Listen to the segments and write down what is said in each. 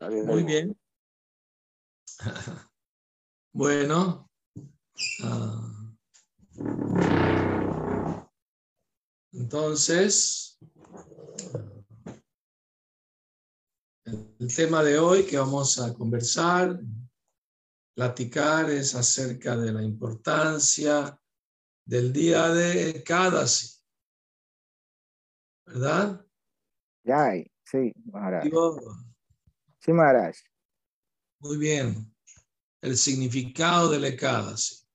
Muy bien. Bueno. Ah. Entonces, el tema de hoy que vamos a conversar, platicar es acerca de la importancia del día de Ekadasi. ¿Verdad? Sí, Maharaj. Sí, Maharaj. Muy bien. El significado del Ekadasi.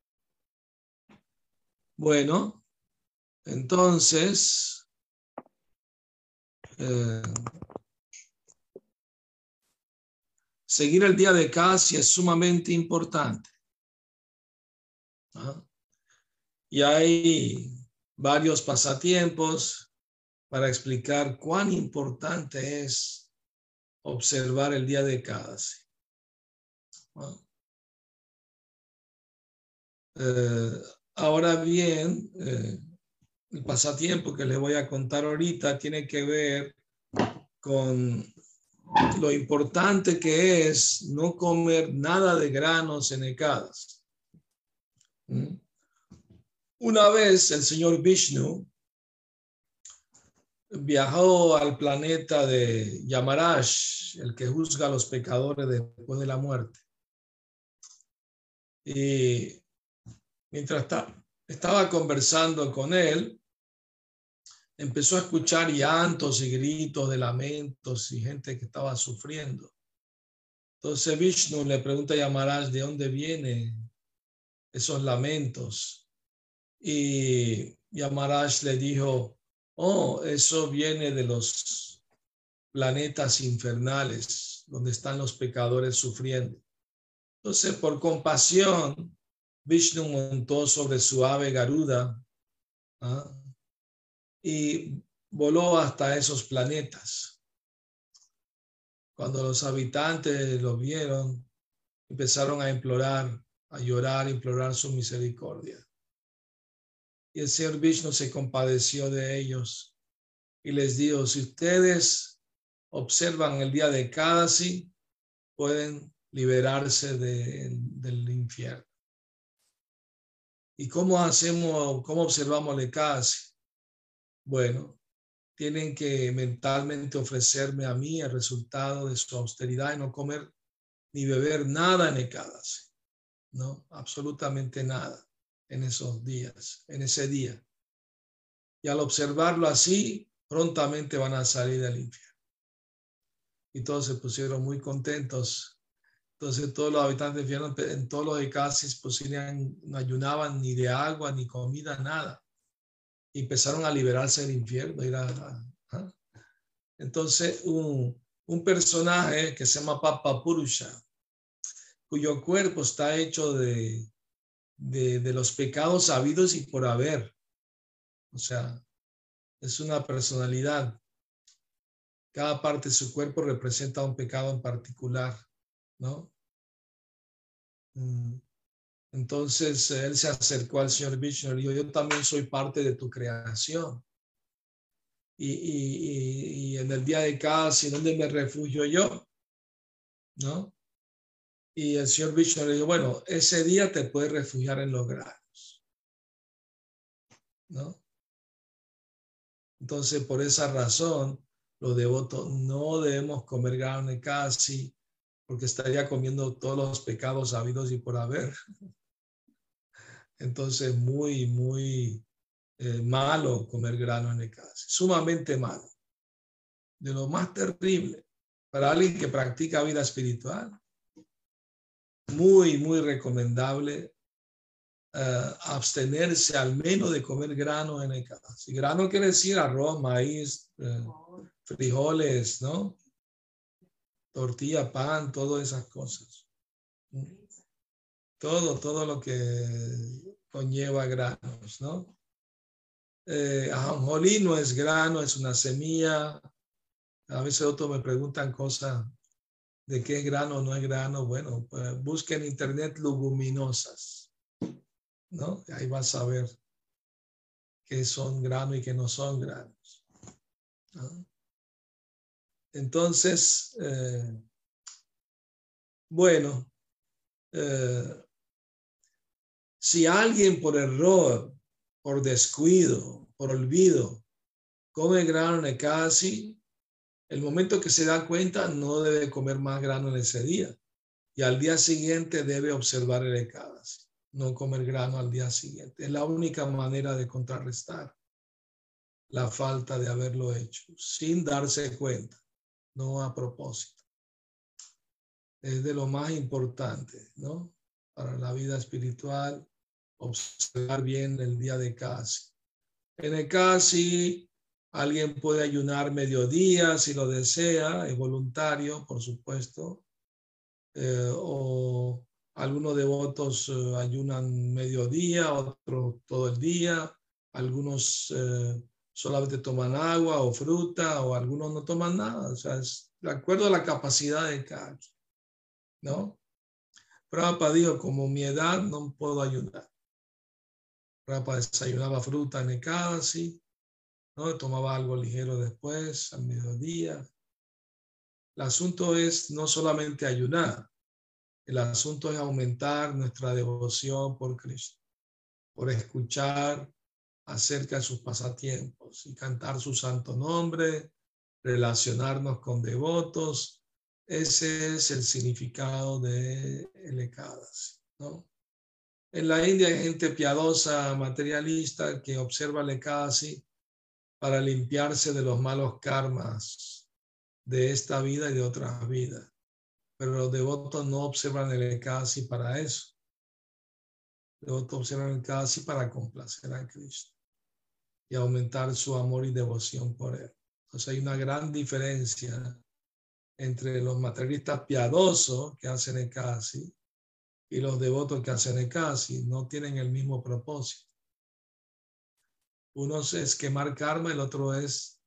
Bueno, entonces, eh, seguir el día de Ekadasi es sumamente importante. ¿Ah? Y hay varios pasatiempos para explicar cuán importante es observar el día de cada. Eh, ahora bien, eh, el pasatiempo que les voy a contar ahorita tiene que ver con lo importante que es no comer nada de granos en Ekadas. ¿Mm? Una vez el señor Vishnu viajó al planeta de Yamarash, el que juzga a los pecadores después de la muerte. Y mientras estaba conversando con él, empezó a escuchar llantos y gritos de lamentos y gente que estaba sufriendo. Entonces Vishnu le pregunta a Yamarash de dónde vienen esos lamentos. Y Yamarash le dijo, oh, eso viene de los planetas infernales, donde están los pecadores sufriendo. Entonces, por compasión, Vishnu montó sobre su ave Garuda ¿ah? y voló hasta esos planetas. Cuando los habitantes lo vieron, empezaron a implorar, a llorar, implorar su misericordia. Y el Señor Vishnu se compadeció de ellos y les dijo, si ustedes observan el día de Kadasi, pueden liberarse del infierno. ¿Y cómo hacemos, cómo observamos el Kadasi? Bueno, tienen que mentalmente ofrecerme a mí el resultado de su austeridad y no comer ni beber nada en el Kadasi. No, absolutamente nada en esos días, en ese día. Y al observarlo así, prontamente van a salir del infierno. Y todos se pusieron muy contentos. Entonces todos los habitantes del infierno, en todos los casos, pues no ayunaban ni de agua, ni comida, nada. Y empezaron a liberarse del infierno. ¿ah? Entonces un, un personaje que se llama Papa Purusha, cuyo cuerpo está hecho de, de, los pecados habidos y por haber. O sea, es una personalidad. Cada parte de su cuerpo representa un pecado en particular, ¿no? Mm. Entonces él se acercó al señor Vishnu y dijo, yo también soy parte de tu creación. Y, y, en el día de casi, ¿dónde me refugio yo? ¿No? Y el señor Vishnu le dijo, bueno, ese día te puedes refugiar en los granos. ¿No? Entonces, por esa razón, los devotos no debemos comer grano casi, porque estaría comiendo todos los pecados habidos y por haber. Entonces, muy, muy eh, malo comer grano en casi, sumamente malo. De lo más terrible para alguien que practica vida espiritual muy, muy recomendable eh, abstenerse al menos de comer grano en el casa. Si grano quiere decir arroz, maíz, eh, frijoles, ¿no? Tortilla, pan, todas esas cosas. Todo, todo lo que conlleva granos, ¿no? Eh, ajonjolí no es grano, es una semilla. A veces otros me preguntan cosas de qué es grano o no es grano, bueno, pues busque en internet leguminosas, ¿no? Ahí vas a ver qué son granos y qué no son granos. Entonces, eh, bueno, eh, si alguien por error, por descuido, por olvido, come grano en casi, el momento que se da cuenta no debe comer más grano en ese día y al día siguiente debe observar el ECADAS, no comer grano al día siguiente. Es la única manera de contrarrestar la falta de haberlo hecho sin darse cuenta, no a propósito. Es de lo más importante, ¿no? Para la vida espiritual, observar bien el día de casi. En el casi Alguien puede ayunar mediodía si lo desea, es voluntario, por supuesto. Eh, o algunos devotos eh, ayunan mediodía, otros todo el día. Algunos eh, solamente toman agua o fruta, o algunos no toman nada. O sea, es de acuerdo a la capacidad de cada quien, ¿no? Prabhupada dijo, como mi edad no puedo ayudar. Prabhupada desayunaba fruta en el sí, ¿no? Tomaba algo ligero después, al mediodía. El asunto es no solamente ayunar, el asunto es aumentar nuestra devoción por Cristo, por escuchar acerca de sus pasatiempos y cantar su santo nombre, relacionarnos con devotos. Ese es el significado de el ¿no? En la India hay gente piadosa, materialista, que observa el Ekadasi para limpiarse de los malos karmas de esta vida y de otras vidas. Pero los devotos no observan el Ekadasi para eso. Los devotos observan el Ekadasi para complacer a Cristo y aumentar su amor y devoción por Él. Entonces hay una gran diferencia entre los materialistas piadosos que hacen el casi y los devotos que hacen el casi. No tienen el mismo propósito. Uno es quemar karma, el otro es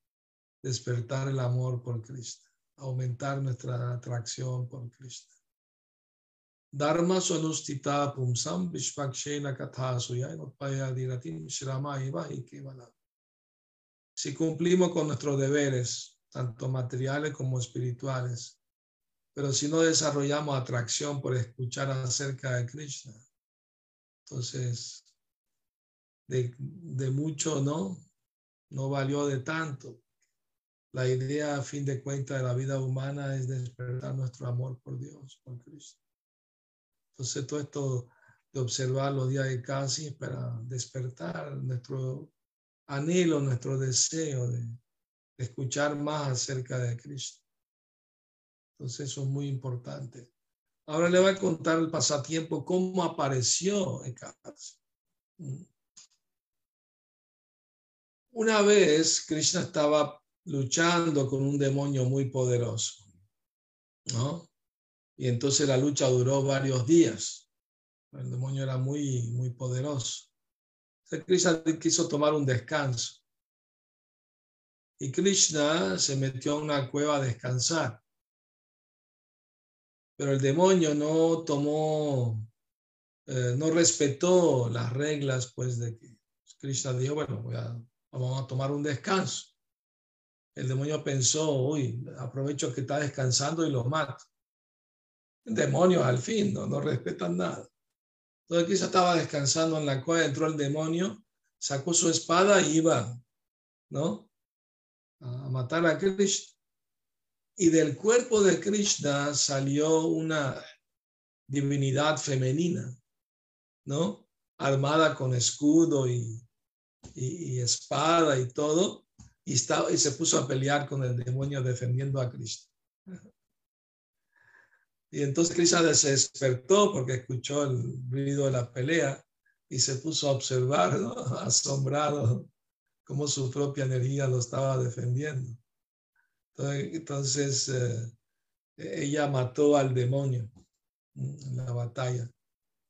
despertar el amor por Cristo, aumentar nuestra atracción por Cristo. Dharma sonustita pumsam vishpakshena katha suyaya diratim shrama iva y si cumplimos con nuestros deberes, tanto materiales como espirituales, pero si no desarrollamos atracción por escuchar acerca de Krishna, entonces de, de mucho no, no valió de tanto. La idea, a fin de cuentas, de la vida humana es despertar nuestro amor por Dios, por Cristo. Entonces, todo esto de observar los días de casi para despertar nuestro anhelo, nuestro deseo de, escuchar más acerca de Cristo. Entonces eso es muy importante. Ahora le voy a contar el pasatiempo, cómo apareció mm. Una vez Krishna estaba luchando con un demonio muy poderoso, ¿no? Y entonces la lucha duró varios días. El demonio era muy, muy poderoso. Krishna quiso tomar un descanso. Y Krishna se metió en una cueva a descansar. Pero el demonio no tomó, eh, no respetó las reglas, pues, de que Krishna dijo, bueno, vamos a tomar un descanso. El demonio pensó, uy, aprovecho que está descansando y lo mato. Demonios al fin, no, no respetan nada. Entonces quizá estaba descansando en la cueva, entró el demonio, sacó su espada y iba, ¿no? A matar a Krishna. Y del cuerpo de Krishna salió una divinidad femenina, ¿no? Armada con escudo y, y, espada y todo, y, estaba, y se puso a pelear con el demonio defendiendo a Krishna. Y entonces Krishna se despertó porque escuchó el ruido de la pelea y se puso a observar, asombrado, cómo su propia energía lo estaba defendiendo. Entonces, eh, ella mató al demonio en la batalla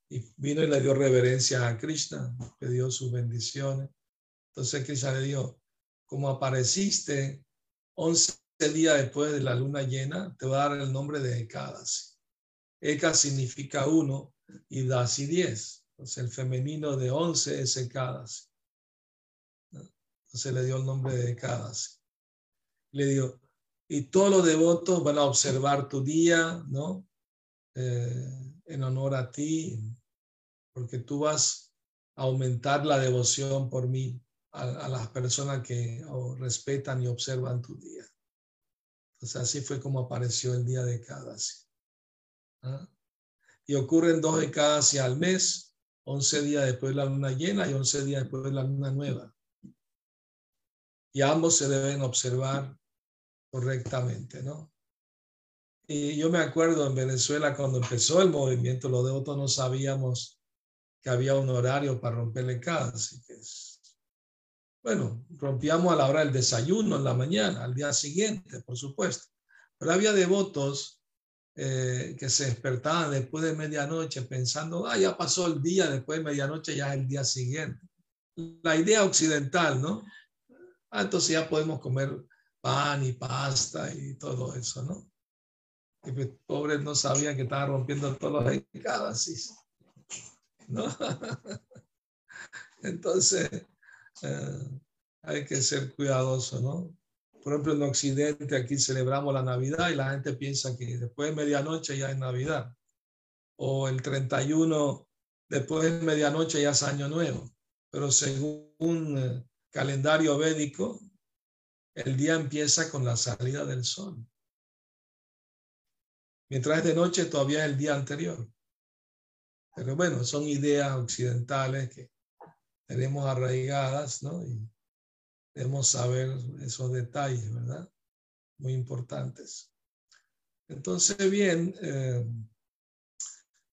y vino y le dio reverencia a Krishna, dio sus bendiciones. Entonces Krishna le dijo, como apareciste 11 días después de la luna llena, te voy a dar el nombre de Ekadasi. Eka significa uno y Dasi diez. Entonces el femenino de once es Ekadasi. Entonces le dio el nombre de Ekadasi. Le dio, y todos los devotos van a observar tu día, ¿no? Eh, en honor a ti, porque tú vas a aumentar la devoción por mí a, las personas que respetan y observan tu día. Entonces así fue como apareció el día de Ekadasi. ¿ah? Y ocurren dos de hacia al mes, 11 días después de la luna llena y 11 días después de la luna nueva. Y ambos se deben observar correctamente, ¿no? Y yo me acuerdo en Venezuela cuando empezó el movimiento, los devotos no sabíamos que había un horario para romperle cada, así que bueno, rompíamos a la hora del desayuno en la mañana, al día siguiente, por supuesto. Pero había devotos eh, que se despertaban después de medianoche pensando, ah, ya pasó el día, después de medianoche ya es el día siguiente. La idea occidental, ¿no? Ah, entonces ya podemos comer pan y pasta y todo eso, ¿no? Y pues, pobres no sabían que estaban rompiendo todos los écadas, ¿no? Entonces, eh, hay que ser cuidadoso, ¿no? Por ejemplo, en Occidente aquí celebramos la Navidad y la gente piensa que después de medianoche ya es Navidad. O el 31, después de medianoche ya es Año Nuevo. Pero según eh, calendario védico, el día empieza con la salida del sol. Mientras es de noche, todavía es el día anterior. Pero bueno, son ideas occidentales que tenemos arraigadas, ¿no? Y debemos saber esos detalles, ¿verdad? Muy importantes. Entonces, bien, eh,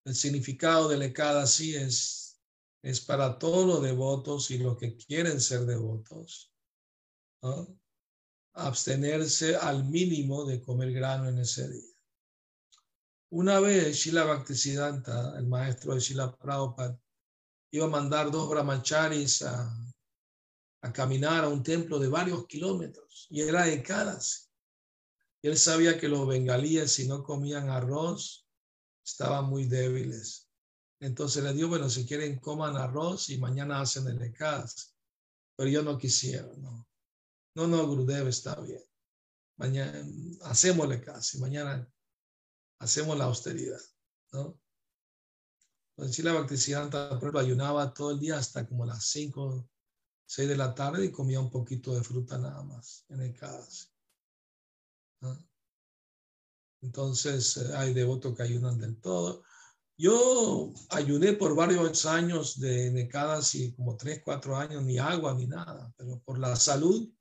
el significado del Ekadasi es, es para todos los devotos y los que quieren ser devotos, ¿no? abstenerse al mínimo de comer grano en ese día. Una vez Shila Bhaktisiddhanta, el maestro de Shila Prabhupada, iba a mandar dos brahmacharis a, a caminar a un templo de varios kilómetros y era de. Y él sabía que los bengalíes si no comían arroz estaban muy débiles. Entonces le dijo, bueno, si quieren coman arroz y mañana hacen el ecadas. Pero yo no quisiera, no. No, no, Gurudev está bien. Mañana hacemos el ecadas y mañana hacemos la austeridad, ¿no? Entonces, la Bhaktisiddhanta, por ejemplo, ayunaba todo el día hasta como las 5, 6 de la tarde y comía un poquito de fruta nada más en el caso. Entonces, eh, hay devotos que ayunan del todo. Yo ayuné por varios años de necadas y como 3, 4 años, ni agua ni nada, pero por la salud,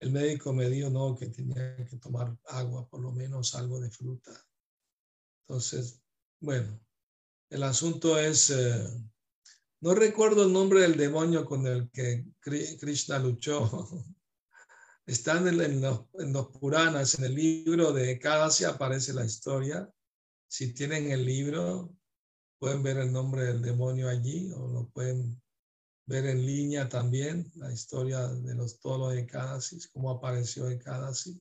el médico me dijo no, que tenía que tomar agua, por lo menos algo de fruta. Entonces, bueno, el asunto es, eh, no recuerdo el nombre del demonio con el que Krishna luchó. Están en, los, Puranas, en el libro de Ekadasi aparece la historia. Si tienen el libro, pueden ver el nombre del demonio allí o lo pueden ver en línea también, la historia de los todos los Ekadasi, cómo apareció Ekadasi.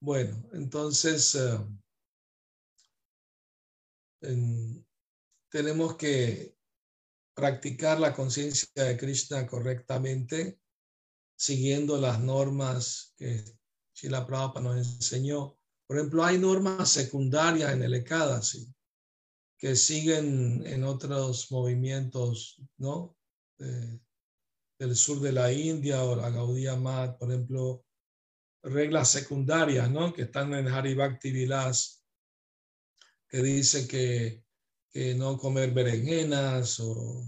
Bueno, entonces... Eh, tenemos que practicar la conciencia de Krishna correctamente, siguiendo las normas que Shila Prabhupada nos enseñó. Por ejemplo, hay normas secundarias en el Ekadasi que siguen en otros movimientos, ¿no? del sur de la India o la Gaudiya Mat, por ejemplo, reglas secundarias, ¿no? Que están en Haribhakti Vilas que dice que, no comer berenjenas o,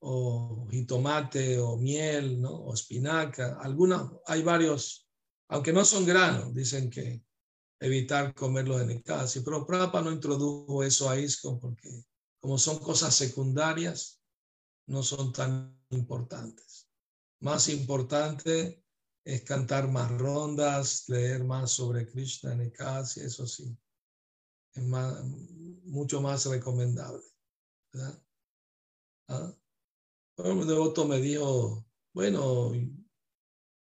o jitomate o miel, ¿no? O espinaca. Algunas, hay varios, aunque no son granos, dicen que evitar comerlos en casi. Pero Prapa no introdujo eso a ISCO porque como son cosas secundarias, no son tan importantes. Más importante es cantar más rondas, leer más sobre Krishna en el casi, eso sí es mucho más recomendable. ¿verdad? ¿Ah? Un devoto me dijo, bueno,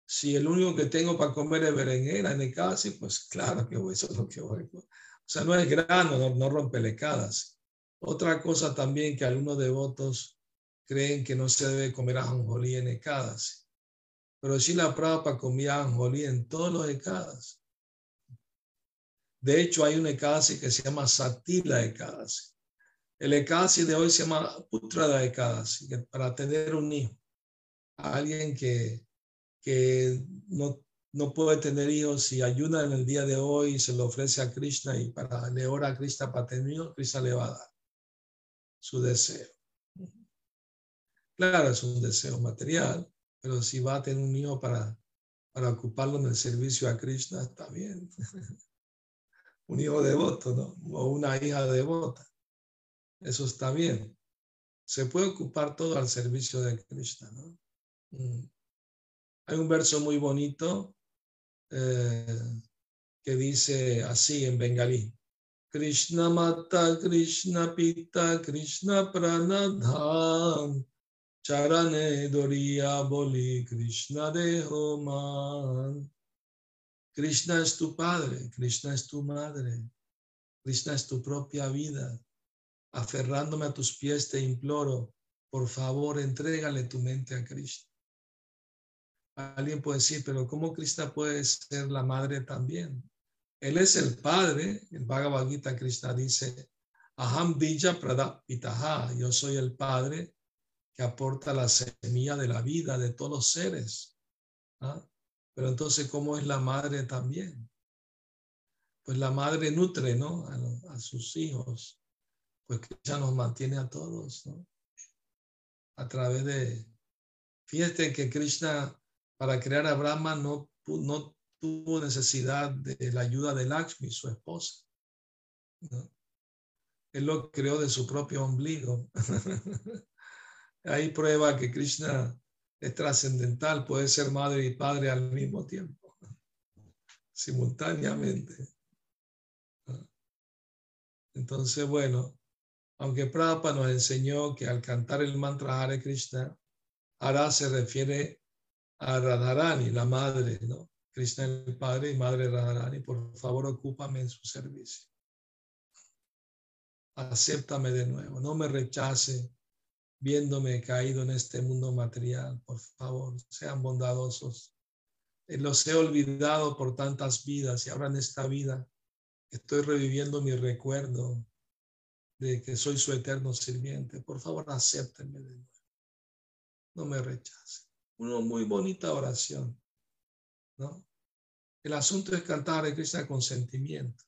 si el único que tengo para comer es berenjena en el casi, pues claro que eso es lo que voy. O sea, no es grano, no, no rompe lecadas. Otra cosa también que algunos devotos creen que no se debe comer ajonjolí en ecadas. Pero si la Prabhupada comía ajonjolí en todos los ecadas. De hecho, hay un Ekadasi que se llama Satila Ekadasi. El Ekadasi de hoy se llama Putrada Ekadasi, que para tener un hijo. Alguien que, que no, no puede tener hijos y ayuda en el día de hoy y se lo ofrece a Krishna y para le ora a Krishna para tener hijo, Krishna le va a dar su deseo. Claro, es un deseo material, pero si va a tener un hijo para, para ocuparlo en el servicio a Krishna, está bien. un hijo devoto, ¿no? O una hija devota. Eso está bien. Se puede ocupar todo al servicio de Krishna, ¿no? Mm. Hay un verso muy bonito eh, que dice así en bengalí. Krishna Mata, Krishna Pita, Krishna Pranadhan, Charane Doria Boli Krishna Deho Man. Krishna es tu padre, Krishna es tu madre, Krishna es tu propia vida. Aferrándome a tus pies te imploro, por favor, entrégale tu mente a Krishna. Alguien puede decir, pero ¿cómo Krishna puede ser la madre también? Él es el padre, el Bhagavad Gita Krishna dice, Aham Bija Pradapitaha, yo soy el padre que aporta la semilla de la vida de todos los seres. ¿ah? Pero entonces, ¿cómo es la madre también? Pues la madre nutre, ¿no? A, a sus hijos. Pues Krishna nos mantiene a todos, ¿no? A través de... Fíjate que Krishna, para crear a Brahma, no, no tuvo necesidad de la ayuda de Lakshmi, su esposa. ¿no? Él lo creó de su propio ombligo. Hay prueba que Krishna es trascendental, puede ser madre y padre al mismo tiempo, simultáneamente. Entonces, bueno, aunque Prabhupada nos enseñó que al cantar el mantra Hare Krishna, Hara se refiere a Radharani, la madre, ¿no? Krishna el padre y madre Radharani, por favor, ocúpame en su servicio. Acéptame de nuevo, no me rechace viéndome caído en este mundo material. Por favor, sean bondadosos. Los he olvidado por tantas vidas y ahora en esta vida estoy reviviendo mi recuerdo de que soy su eterno sirviente. Por favor, acéptenme de nuevo. No me rechace. Una muy bonita oración, ¿no? El asunto es cantar a Krishna con sentimiento,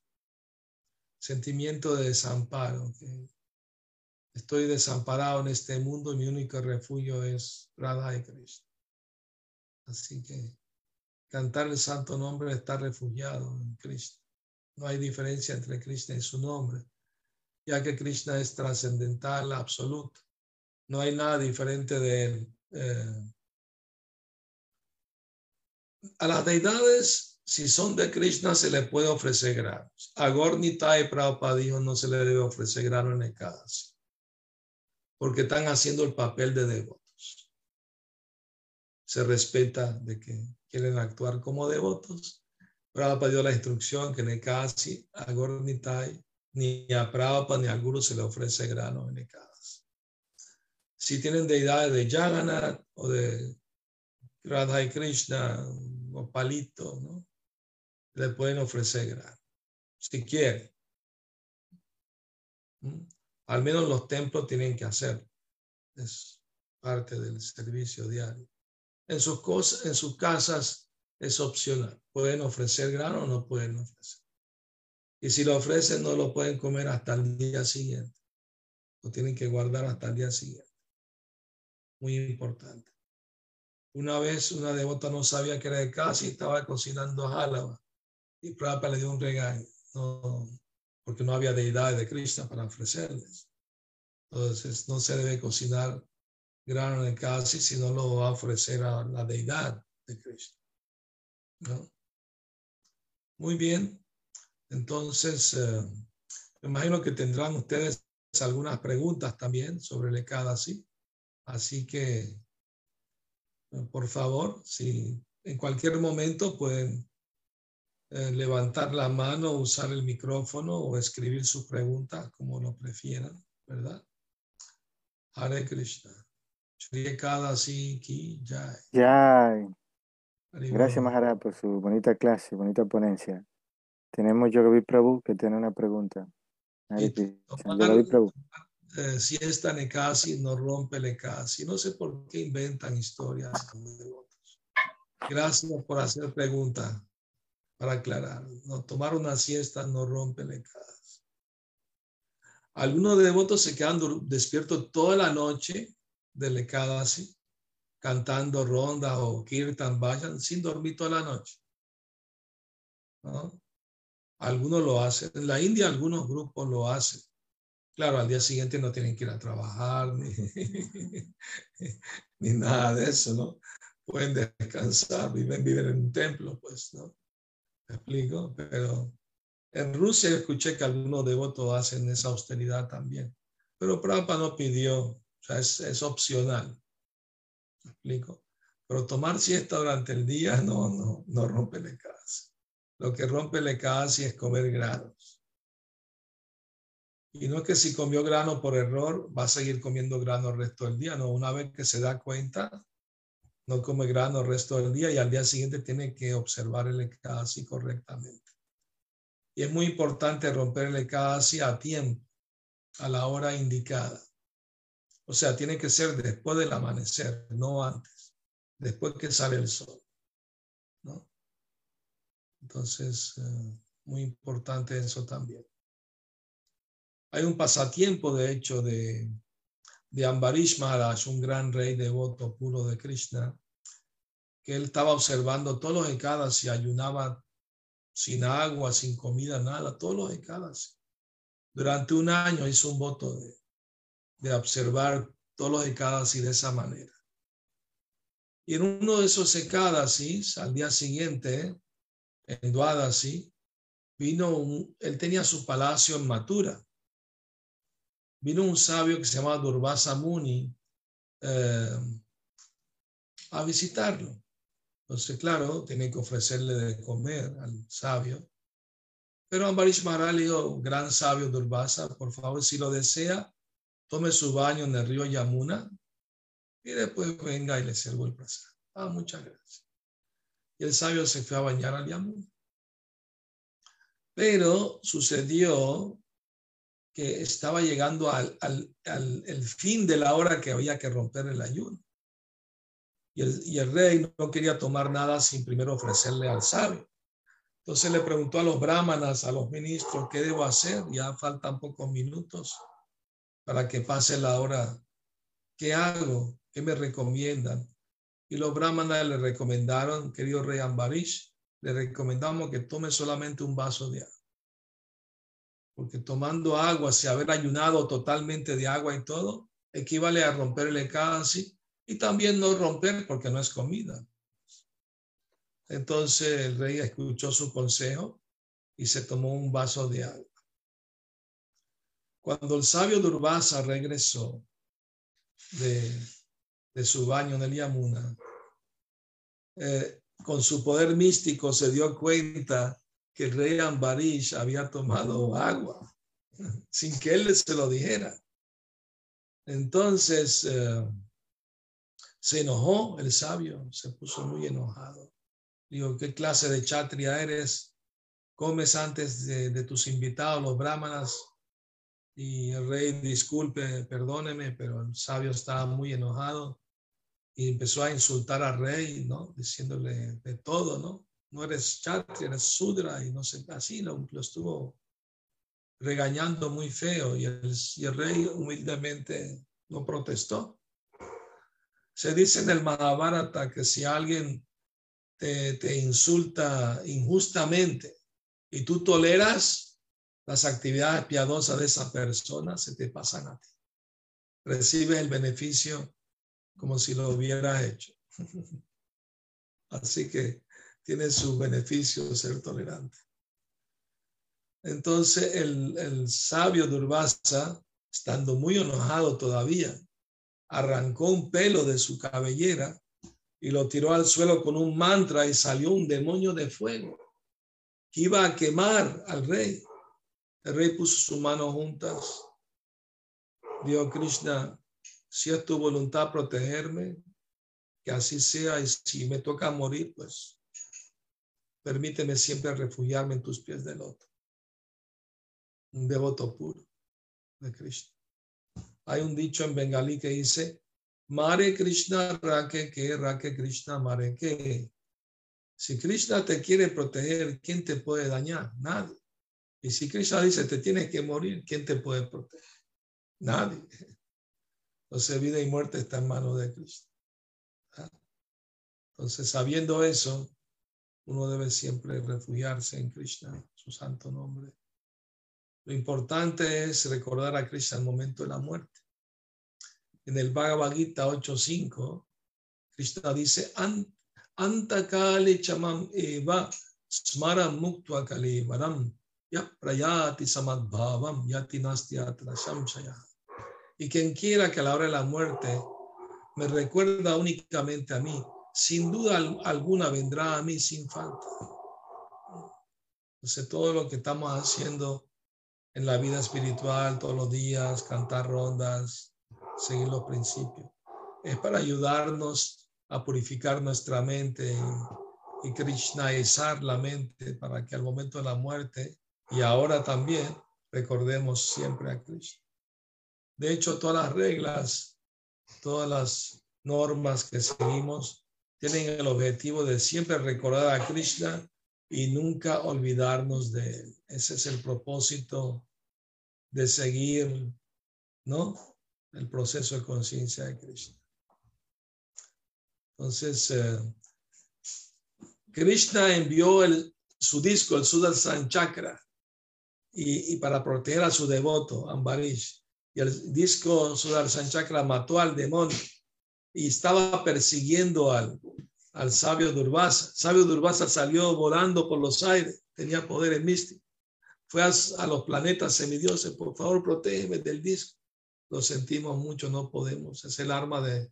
sentimiento de desamparo, estoy desamparado en este mundo y mi único refugio es Radha y Krishna. Así que cantar el santo nombre está refugiado en Krishna. No hay diferencia entre Krishna y su nombre, ya que Krishna es trascendental, absoluto. No hay nada diferente de él. Eh, a las deidades, si son de Krishna, se le puede ofrecer granos. A Gornitai Prabhupada dijo no se le debe ofrecer grano en el caso, porque están haciendo el papel de devotos. Se respeta de que quieren actuar como devotos. Prabhupada dio la instrucción que en el casi a Gornitai ni a Prabhupada ni al Guru se le ofrece grano en caso. Si tienen deidades de Jagannath o de Radha y Krishna o palito, ¿no? Le pueden ofrecer grano, si quieren. Al menos los templos tienen que hacerlo. Es parte del servicio diario. En sus, cosas, en sus casas es opcional. Pueden ofrecer grano o no pueden ofrecer. Y si lo ofrecen, no lo pueden comer hasta el día siguiente. Lo tienen que guardar hasta el día siguiente. Muy importante. Una vez una devota no sabía que era de casa y estaba cocinando jálaba. Y Prabhupada le dio un regaño, no, porque no había deidades de Krishna para ofrecerles. Entonces no se debe cocinar grano en casa si no lo va a ofrecer a la deidad de Krishna. ¿No? Muy bien. Entonces, eh, me imagino que tendrán ustedes algunas preguntas también sobre el Ekadasi. Así que por favor, si en cualquier momento pueden eh, levantar la mano, usar el micrófono o escribir su pregunta como lo prefieran, ¿verdad? Hare Krishna. Kadasi ki jai. Jai. Gracias. Maharaj, por su bonita clase, bonita ponencia. Tenemos Yogavi Prabhu que tiene una pregunta. Hare tomar- Prabhu. eh, siesta en casi no rompe el casi. No sé por qué inventan historias. Gracias por hacer preguntas para aclarar. No, tomar una siesta no rompe casi. Algunos devotos se quedan despiertos toda la noche del Ekadasi, cantando rondas o kirtan, vayan sin dormir toda la noche. ¿no? Algunos lo hacen. En la India algunos grupos lo hacen. Claro, al día siguiente no tienen que ir a trabajar ni, ni nada de eso, ¿no? Pueden descansar, viven, viven en un templo, pues, ¿no? ¿Me explico? Pero en Rusia escuché que algunos devotos hacen esa austeridad también. Pero Prabhupada no pidió, o sea, es, es opcional. ¿Me explico? Pero tomar siesta durante el día no, no, no rompe el casi. Lo que rompe el casi es comer granos. Y no es que si comió grano por error, va a seguir comiendo grano el resto del día. No, una vez que se da cuenta, no come grano el resto del día y al día siguiente tiene que observar el casi correctamente. Y es muy importante romper el casi a tiempo, a la hora indicada. O sea, tiene que ser después del amanecer, no antes, después que sale el sol. ¿no? Entonces, eh, muy importante eso también. Hay un pasatiempo, de hecho, de, de Ambarish Maharaj, un gran rey devoto puro de Krishna, que él estaba observando todos los ekadas y ayunaba sin agua, sin comida, nada, todos los ekadas. Durante un año hizo un voto de, de observar todos los ekadas y de esa manera. Y en uno de esos ekadas, al día siguiente, en Duadasi, vino un, él tenía su palacio en Matura. Vino un sabio que se llamaba Durvasa Muni eh, a visitarlo. Entonces, claro, tiene que ofrecerle de comer al sabio. Pero Ambarish Maharaj le dijo, gran sabio Durvasa, por favor, si lo desea, tome su baño en el río Yamuna y después venga y le sirvo el placer. Ah, muchas gracias. Y el sabio se fue a bañar al Yamuna. Pero sucedió que estaba llegando al, al, al el fin de la hora que había que romper el ayuno. Y el, y el, rey no quería tomar nada sin primero ofrecerle al sabio. Entonces le preguntó a los brahmanas, a los ministros, ¿qué debo hacer? Ya faltan pocos minutos para que pase la hora. ¿Qué hago? ¿Qué me recomiendan? Y los brahmanas le recomendaron, querido rey Ambarish, le recomendamos que tome solamente un vaso de agua. Porque tomando agua, si haber ayunado totalmente de agua y todo, equivale a romper el ekadasi y también no romper porque no es comida. Entonces el rey escuchó su consejo y se tomó un vaso de agua. Cuando el sabio Durvasa regresó de, de su baño en el Yamuna, eh, con su poder místico se dio cuenta que el rey Ambarish había tomado agua sin que él se lo dijera. Entonces eh, se enojó el sabio, se puso muy enojado. Dijo, ¿qué clase de chatria eres? Comes antes de, tus invitados, los brahmanas, y el rey, disculpe, perdóneme, pero el sabio estaba muy enojado y empezó a insultar al rey, ¿no? Diciéndole de todo, ¿no? No eres chatri, eres sudra y no sé, así lo, lo estuvo regañando muy feo y el, y rey humildemente no protestó. Se dice en el Mahabharata que si alguien te, te insulta injustamente y tú toleras, las actividades piadosas de esa persona se te pasan a ti. Recibes el beneficio como si lo hubieras hecho. Así que tiene su beneficio ser tolerante. Entonces el, sabio Durvasa, estando muy enojado todavía, arrancó un pelo de su cabellera y lo tiró al suelo con un mantra y salió un demonio de fuego que iba a quemar al rey. El rey puso sus manos juntas. Dios Krishna, si es tu voluntad protegerme, que así sea, y si me toca morir, pues permíteme siempre refugiarme en tus pies de loto. Un devoto puro de Krishna. Hay un dicho en bengalí que dice, Mare Krishna, Rake que, Rake Krishna, Mare que. Si Krishna te quiere proteger, ¿quién te puede dañar? Nadie. Y si Krishna dice, te tienes que morir, ¿quién te puede proteger? Nadie. Entonces, vida y muerte está en manos de Cristo. Entonces, sabiendo eso, uno debe siempre refugiarse en Krishna, su santo nombre. Lo importante es recordar a Krishna al momento de la muerte. En el Bhagavad Gita 8.5, Krishna dice, Antakale chamam eva smara muktua varam ya prayati yati nasti Y quien quiera que a la hora de la muerte me recuerda únicamente a mí. Sin duda al- alguna vendrá a mí sin falta. Entonces, todo lo que estamos haciendo en la vida espiritual todos los días, cantar rondas, seguir los principios, es para ayudarnos a purificar nuestra mente y krishnaizar la mente para que al momento de la muerte y ahora también recordemos siempre a Krishna. De hecho, todas las reglas, todas las normas que seguimos tienen el objetivo de siempre recordar a Krishna y nunca olvidarnos de él. Ese es el propósito de seguir, ¿no? El proceso de conciencia de Krishna. Entonces, eh, Krishna envió el, su disco, el Sudarshan Chakra, y, y para proteger a su devoto, Ambarish. Y el disco Sudarshan Chakra mató al demonio y estaba persiguiendo al, al sabio Durvasa. Sabio Durvasa salió volando por los aires, tenía poderes místicos. Fue a, los planetas semidioses, por favor, protégeme del disco. Lo sentimos mucho, no podemos. Es el arma de,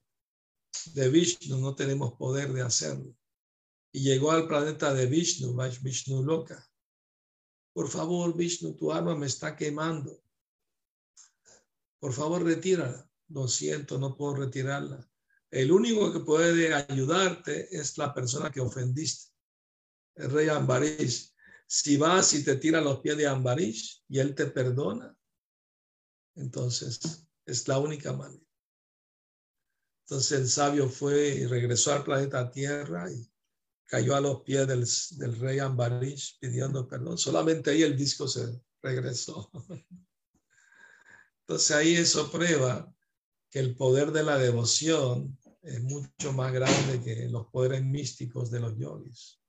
de Vishnu, no tenemos poder de hacerlo. Y llegó al planeta de Vishnu, Vishnu Loka. Por favor, Vishnu, tu arma me está quemando. Por favor, retírala. Lo siento, no puedo retirarla. El único que puede ayudarte es la persona que ofendiste, el rey Ambarish. Si vas y te tira los pies de Ambarish y él te perdona, entonces es la única manera. Entonces el sabio fue y regresó al planeta Tierra y cayó a los pies del, del rey Ambarish pidiendo perdón. Solamente ahí el disco se regresó. Entonces ahí eso prueba que el poder de la devoción es mucho más grande que los poderes místicos de los yogis.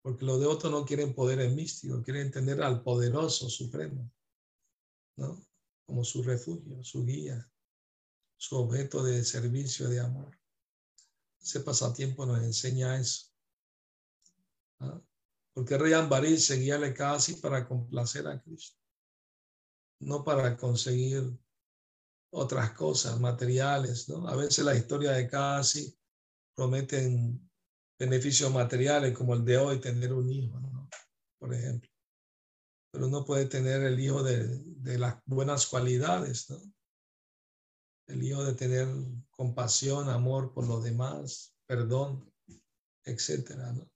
Porque los devotos no quieren poderes místicos, quieren tener al poderoso supremo, ¿no? Como su refugio, su guía, su objeto de servicio, de amor. Ese pasatiempo nos enseña eso. ¿ah? Porque rey Ambarish seguía casi para complacer a Cristo, no para conseguir otras cosas materiales, ¿no? A veces la historia de Casi prometen beneficios materiales como el de hoy, tener un hijo, ¿no? Por ejemplo. Pero uno puede tener el hijo de, de las buenas cualidades, ¿no? El hijo de tener compasión, amor por los demás, perdón, etcétera, ¿no?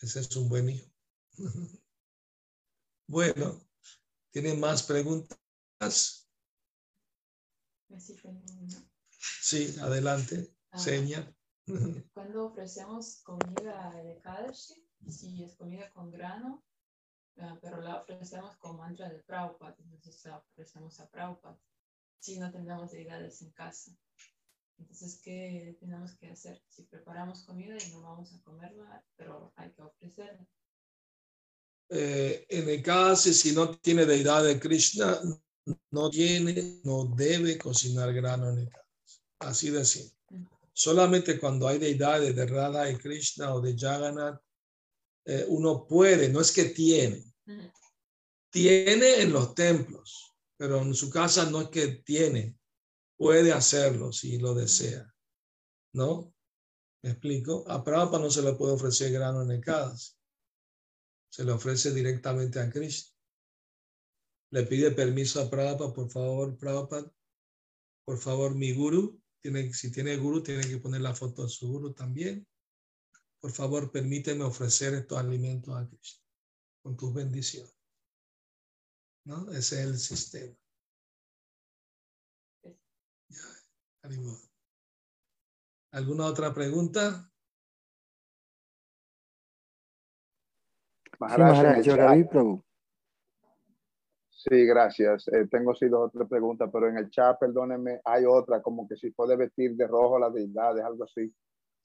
Ese es un buen hijo. Bueno, ¿tienen más preguntas? Sí, adelante. Ah. Seña. Cuando ofrecemos comida de Kadashi, si es comida con grano, ah, pero la ofrecemos con mantra de Prabhupada, entonces la ofrecemos a Prabhupada, si no tenemos deidades en casa. Entonces, ¿qué tenemos que hacer? Si preparamos comida y no vamos a comerla, pero hay que ofrecerla. Eh, en el caso, si no tiene deidad de Krishna, no tiene, no debe cocinar grano en el caso. Así de simple. Solamente cuando hay deidades de Radha y Krishna o de Jagannath, eh, uno puede, no es que tiene, tiene en los templos, pero en su casa no es que tiene, puede hacerlo si lo desea, ¿no? ¿Me explico? A Prabhupada no se le puede ofrecer grano en el se le ofrece directamente a Krishna. Le pide permiso a Prabhupada, por favor, Prabhupada, por favor, mi guru, tiene, si tiene guru, tiene que poner la foto de su guru también. Por favor, permíteme ofrecer estos alimentos a Krishna con tus bendiciones. ¿No? Ese es el sistema. Ya, ánimo. ¿Alguna otra pregunta? Sí, Maharaj, en Maharaj, el Yogavi chat- Prabhu. Sí, gracias. Eh, tengo sí dos o tres preguntas, pero en el chat, perdónenme, hay otra, como que si puede vestir de rojo las deidades, algo así,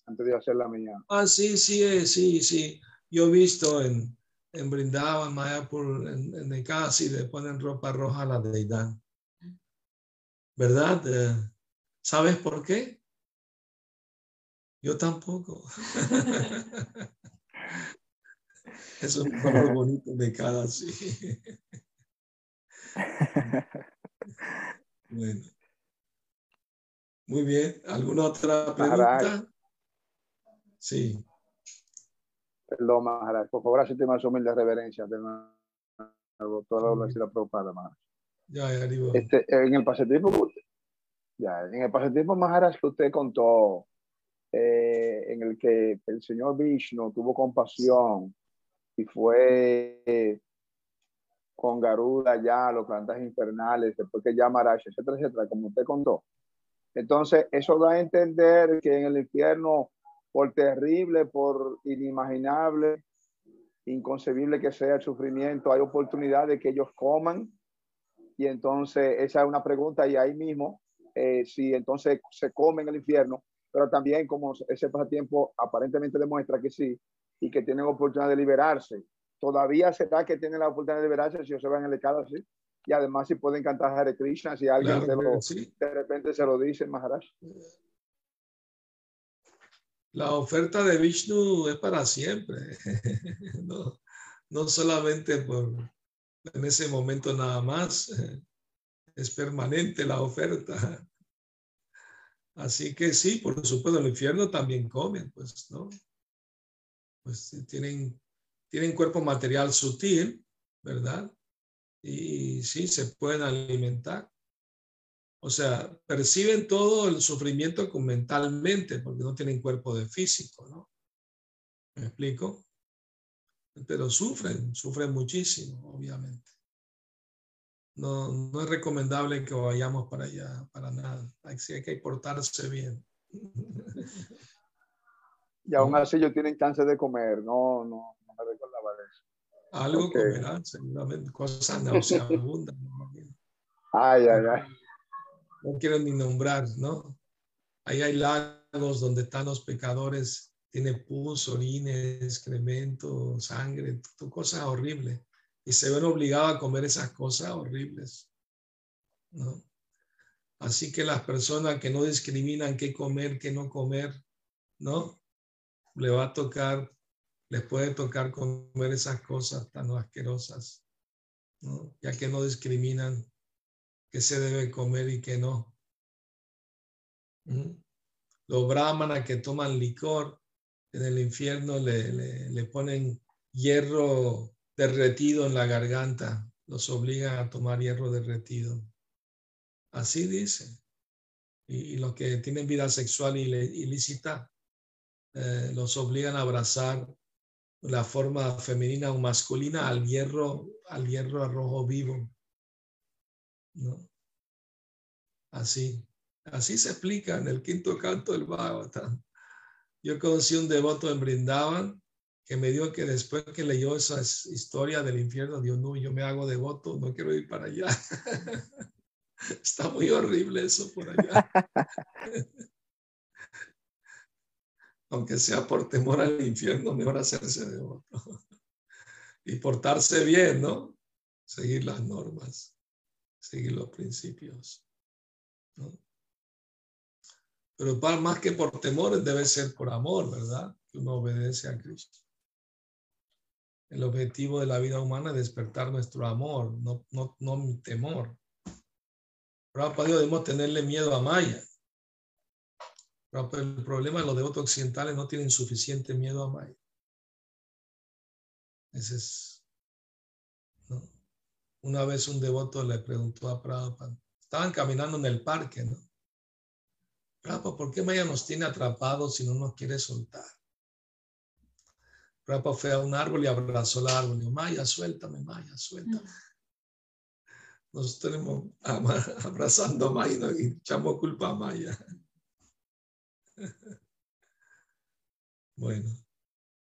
antes de hacer la mía. Ah, sí, sí, eh, sí, sí. Yo he visto en, en Brindavan, Mayapur, en, en el Kasi, le ponen ropa roja a la deidad. ¿Verdad? Eh, ¿Sabes por qué? Yo tampoco. es un color bonito de cada, sí. Bueno. Muy bien. ¿Alguna otra pregunta? Sí. Perdón, Maharaj. Por favor, acepte más humilde reverencia. Toda la universidad preocupada, Maharaj. Ya, ya, Haribol. Este, en el pasatiempo, ya, en el pasatiempo Maharaj que usted contó, eh, en el que el señor Vishnu tuvo compasión y fue eh, con Garuda ya los plantas infernales, después que ya Maharaj, etcétera, etcétera, como usted contó. Entonces, eso da a entender que en el infierno, por terrible, por inimaginable, inconcebible que sea el sufrimiento, hay oportunidad de que ellos coman. Y entonces, esa es una pregunta y ahí mismo, eh, si entonces se come en el infierno, pero también como ese pasatiempo aparentemente demuestra que sí y que tienen oportunidad de liberarse. Todavía será que tienen la oportunidad de liberarse si ellos se van en el así. Y además si pueden cantar Hare Krishna, si alguien Claro se lo- sí. de repente se lo dice Maharaj. La oferta de Vishnu es para siempre. No, no solamente por en ese momento nada más. Es permanente la oferta. Así que sí, por supuesto, el infierno también comen, pues, ¿no? Pues sí, tienen, tienen cuerpo material sutil, ¿verdad? Y sí, se pueden alimentar. O sea, perciben todo el sufrimiento mentalmente porque no tienen cuerpo de físico, ¿no? ¿Me explico? Pero sufren, sufren muchísimo, obviamente. No, no es recomendable que vayamos para allá, para nada. Hay que portarse bien. Y aún así ellos tienen chance de comer. No, no, no me recordaba de eso. Algo Ok. comerán, seguramente, cosas nauseabundas. Ay, ay, ay. no quiero ni nombrar, ¿no? Ahí hay lagos donde están los pecadores, tiene pus, orines, excremento, sangre, cosas horribles. Y se ven obligados a comer esas cosas horribles, ¿no? Así que las personas que no discriminan qué comer, qué no comer, ¿no? Le va a tocar, les puede tocar comer esas cosas tan asquerosas. Ya que no discriminan qué se debe comer y qué no. ¿Mm? Los brahmanas que toman licor en el infierno le, le- ponen hierro derretido en la garganta, los obligan a tomar hierro derretido. Así dice. Y, los que tienen vida sexual ilícita eh, los obligan a abrazar la forma femenina o masculina al hierro, al hierro rojo vivo. ¿no? Así, así se explica en el quinto canto del Bhagavatam. Yo conocí un devoto en Brindavan que me dijo que después que leyó esa es- historia del infierno, Dios no, yo me hago devoto, no quiero ir para allá. Está muy horrible eso por allá. Aunque sea por temor al infierno, mejor hacerse devoto. Y portarse bien, ¿no? Seguir las normas, seguir los principios. ¿no? Pero más que por temores debe ser por amor, ¿verdad? Que uno obedece a Cristo. El objetivo de la vida humana es despertar nuestro amor, no, no, no mi temor. Prabhupada dijo, debemos tenerle miedo a Maya. Prabhupada, el problema de los devotos occidentales no tienen suficiente miedo a Maya. Ese es. ¿no? Una vez un devoto le preguntó a Prabhupada, estaban caminando en el parque, ¿no? Prabhupada, ¿por qué Maya nos tiene atrapados si no nos quiere soltar? Prabhupada fue a un árbol y abrazó el árbol. Y dijo, Maya, suéltame, Maya, suéltame. Nosotros tenemos abrazando a Maya y echamos culpa a Maya. Bueno,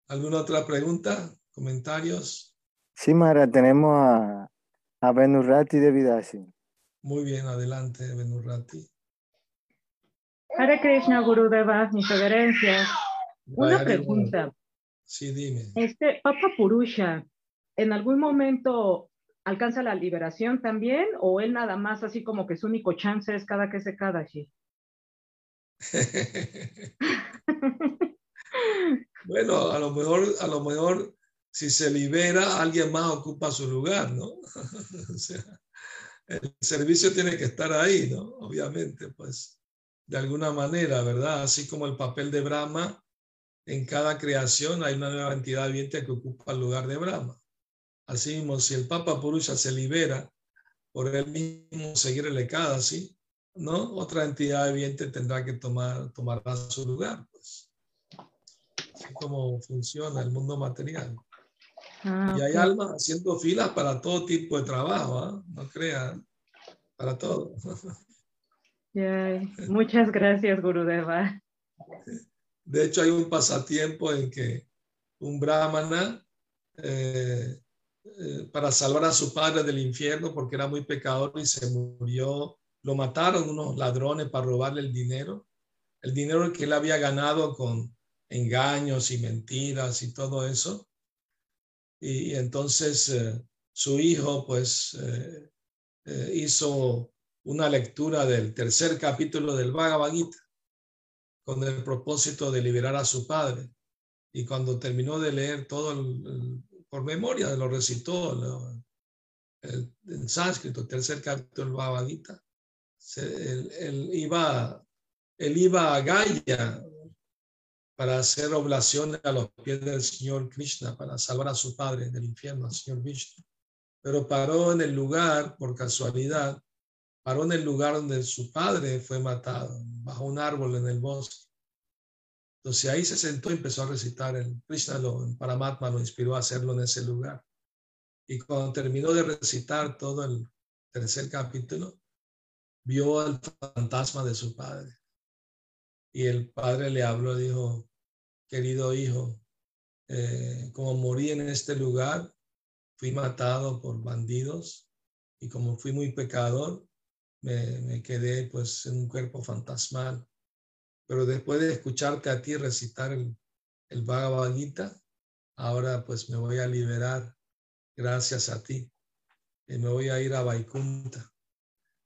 ¿alguna otra pregunta? ¿Comentarios? Sí, Mara, tenemos a, a Benurrati de Vidasi. Muy bien, adelante, Benurrati. Hare Krishna, Gurudeva, mis reverencias. Una Vaya, pregunta. Sí, dime. Este Papa Purusha, ¿en algún momento alcanza la liberación también? ¿O él nada más así como que su único chance es cada que se Kadashi? Bueno, a lo mejor, a lo mejor, si se libera, alguien más ocupa su lugar, ¿no? O sea, el servicio tiene que estar ahí, ¿no? Obviamente, pues. de alguna manera, ¿verdad? Así como el papel de Brahma, en cada creación hay una nueva entidad viviente que ocupa el lugar de Brahma. Así mismo, si el Papa Purusha se libera por él mismo seguir el Ekadasi, ¿no? Otra entidad viviente tendrá que tomar, tomará su lugar, Así como funciona el mundo material. Ah, Y hay almas haciendo filas para todo tipo de trabajo, ¿ah? No crean, para todo. Ya, Muchas gracias, Gurudeva. De hecho, hay un pasatiempo en que un brahmana, eh, eh, para salvar a su padre del infierno, porque era muy pecador y se murió, lo mataron unos ladrones para robarle el dinero, el dinero que él había ganado con engaños y mentiras y todo eso. Y, entonces eh, su hijo, pues, eh, eh, hizo una lectura del tercer capítulo del Bhagavad Gita con el propósito de liberar a su padre. Y cuando terminó de leer todo por memoria, lo recitó el- en sánscrito, tercer capítulo del Bhagavad Gita. Se- él, él iba, él iba a Gaya para hacer oblaciones a los pies del Señor Krishna, para salvar a su padre del infierno, al Señor Vishnu. Pero paró en el lugar, por casualidad, paró en el lugar donde su padre fue matado, bajo un árbol en el bosque. Entonces ahí se sentó y empezó a recitar. El Krishna, lo, el Paramatma lo inspiró a hacerlo en ese lugar. Y cuando terminó de recitar todo el tercer capítulo, vio al fantasma de su padre. Y el padre le habló, dijo, querido hijo, eh, como morí en este lugar, fui matado por bandidos y como fui muy pecador, me, quedé pues en un cuerpo fantasmal. Pero después de escucharte a ti recitar el, el Bhagavad Gita, ahora pues me voy a liberar gracias a ti. Y me voy a ir a Vaikunta.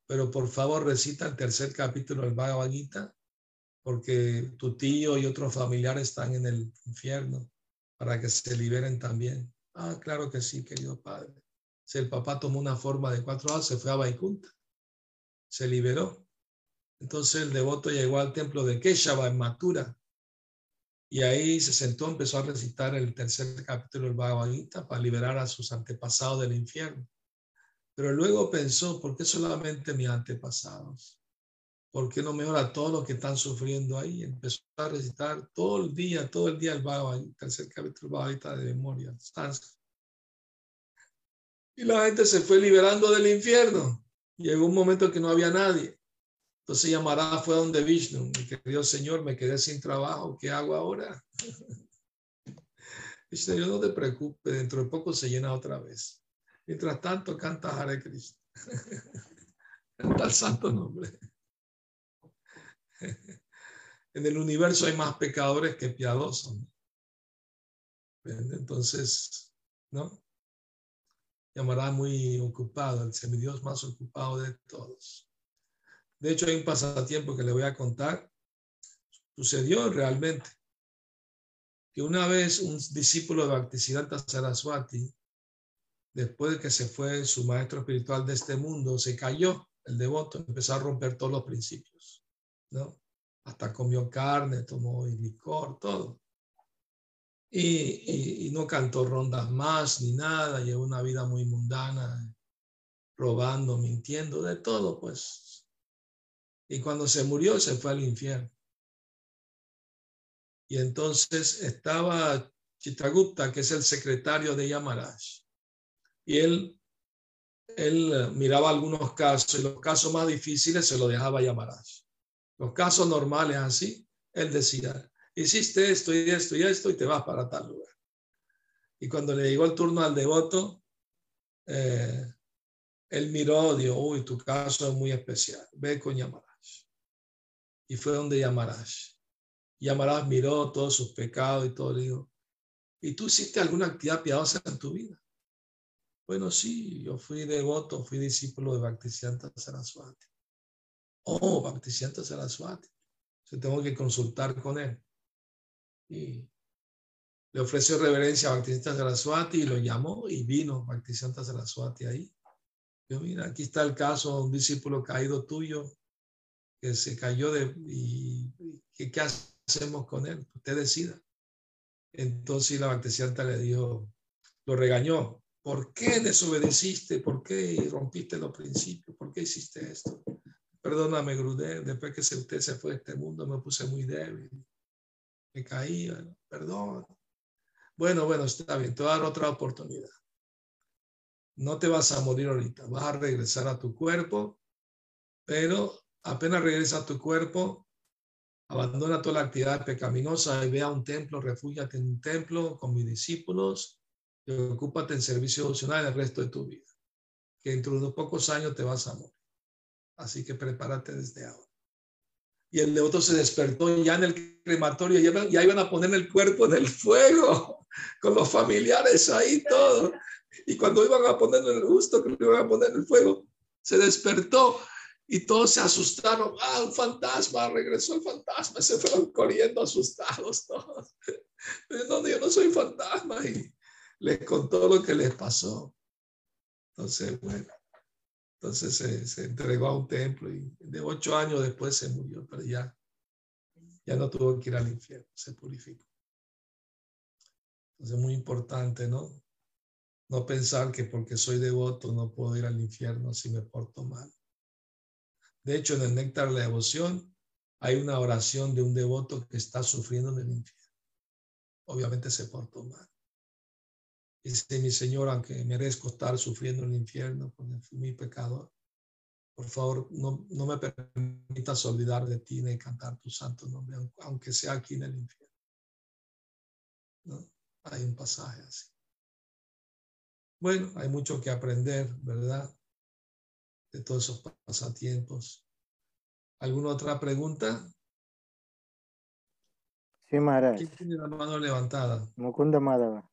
Pero por favor recita el tercer capítulo del Bhagavad Gita, porque tu tío y otros familiares están en el infierno para que se liberen también. Ah, claro que sí, querido padre. Si el papá tomó una forma de cuatro horas, se fue a Vaikunta, se liberó. Entonces el devoto llegó al templo de Keshava en Mathura y ahí se sentó, empezó a recitar el tercer capítulo del Bhagavad Gita para liberar a sus antepasados del infierno. Pero luego pensó, ¿por qué solamente mis antepasados? ¿Por qué no mejora todos los que están sufriendo ahí? Empezó a recitar todo el día, todo el día el Bhagavad el tercer capítulo Bhagavad de memoria. sánscrito. Y la gente se fue liberando del infierno. Llegó un momento que no había nadie. Entonces Yamarada fue donde Vishnu, mi querido Señor, me quedé sin trabajo, ¿qué hago ahora? Vishnu, yo no te preocupes, dentro de poco se llena otra vez. Mientras tanto, canta Hare Krishna. Canta el santo nombre. En el universo hay más pecadores que piadosos. Entonces, ¿no? Llamará muy ocupado, el semidios más ocupado de todos. De hecho, hay un pasatiempo que le voy a contar. Sucedió realmente que una vez un discípulo de Bhaktisiddhanta Saraswati, después de que se fue su maestro espiritual de este mundo, se cayó, el devoto, empezó a romper todos los principios, Hasta comió carne, tomó licor, todo. Y, no cantó rondas más ni nada, llevó una vida muy mundana, robando, mintiendo, de todo, pues. Y cuando se murió, se fue al infierno. Y entonces estaba Chitragupta, que es el secretario de Yamaraj. Y él, él miraba algunos casos y los casos más difíciles se los dejaba a Yamaraj. Los casos normales así, él decía, hiciste esto y esto y esto y te vas para tal lugar. Y cuando le llegó el turno al devoto, eh, él miró, dijo, uy, tu caso es muy especial, ve con Yamaraj. Y fue donde Yamaraj. Yamaraj miró todos sus pecados y todo, le dijo, ¿y tú hiciste alguna actividad piadosa en tu vida? Bueno, sí, yo fui devoto, fui discípulo de Bhaktisiddhanta Saraswati. Oh, Bhaktisiddhanta Saraswati. Se tengo que consultar con él. Y le ofreció reverencia a Bhaktisiddhanta Saraswati y lo llamó y vino Bhaktisiddhanta Saraswati ahí. Yo, mira, aquí está el caso de un discípulo caído tuyo que se cayó de, y, y ¿qué, hacemos con él? Usted decida. Entonces la Bactesianta le dijo, lo regañó. ¿Por qué desobedeciste? ¿Por qué rompiste los principios? ¿Por qué hiciste esto? Perdóname, Grudel, después que usted se fue de este mundo me puse muy débil. Me caí, perdón. Bueno, bueno, está bien, te voy a dar otra oportunidad. No te vas a morir ahorita, vas a regresar a tu cuerpo, pero apenas regresa a tu cuerpo, abandona toda la actividad pecaminosa y ve a un templo, refúgiate en un templo con mis discípulos y ocúpate en servicio devocional el resto de tu vida. Que dentro de unos pocos años te vas a morir. Así que prepárate desde ahora. Y el devoto se despertó ya en el crematorio, ya, iban- a poner el cuerpo en el fuego, con los familiares ahí todo. Y cuando iban a ponerlo en el justo, que iban a poner en el fuego, se despertó y todos se asustaron. Ah, un fantasma, regresó el fantasma, se fueron corriendo asustados todos. No, yo no soy fantasma. Y les contó lo que les pasó. Entonces, bueno, entonces se, entregó a un templo y de ocho años después se murió, pero ya, ya no tuvo que ir al infierno, se purificó. Entonces, muy importante, ¿no? No pensar que porque soy devoto no puedo ir al infierno si me porto mal. De hecho, en el néctar de la devoción hay una oración de un devoto que está sufriendo en el infierno. Obviamente se portó mal. Dice mi Señor, aunque merezco estar sufriendo en el infierno porque fui mi pecador, por favor, no, no me permitas olvidar de ti ni cantar tu santo nombre, aun- aunque sea aquí en el infierno. ¿No? Hay un pasaje así. Bueno, hay mucho que aprender, ¿verdad? De todos esos pasatiempos. ¿Alguna otra pregunta? Sí, Maharaj. ¿Quién tiene la mano levantada? Mukunda Madhava.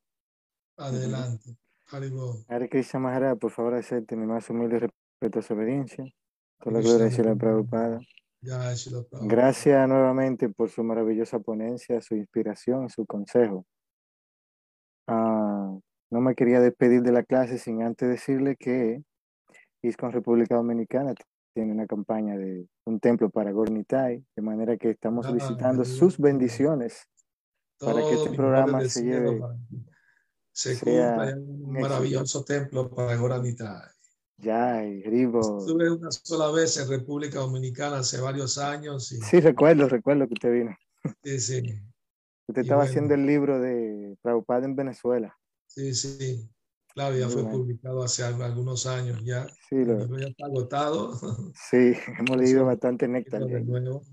Adelante. Haribo. Hare Krishna Maharaj, por favor, acepte mi más humilde y respetuosa obediencia. Toda la gloria a la. Prabhupada. Gracias nuevamente por su maravillosa ponencia, su inspiración, su consejo. Ah, no me quería despedir de la clase sin antes decirle que ISCON República Dominicana tiene una campaña de un templo para Gornitai, de manera que estamos Ah, solicitando sus bendiciones para que este programa se lleve- se cumpla en un maravilloso templo para Goranita. ya y Rivo. Estuve una sola vez en República Dominicana hace varios años y Sí, recuerdo, recuerdo que usted vino. sí, sí, Usted Y estaba bueno. haciendo el libro de Prabhupada en Venezuela. sí, sí. Claro, ya Muy fue publicado hace al- algunos años ya. Sí, El lo- libro ya está agotado. sí, hemos leído bastante néctar. De nuevo.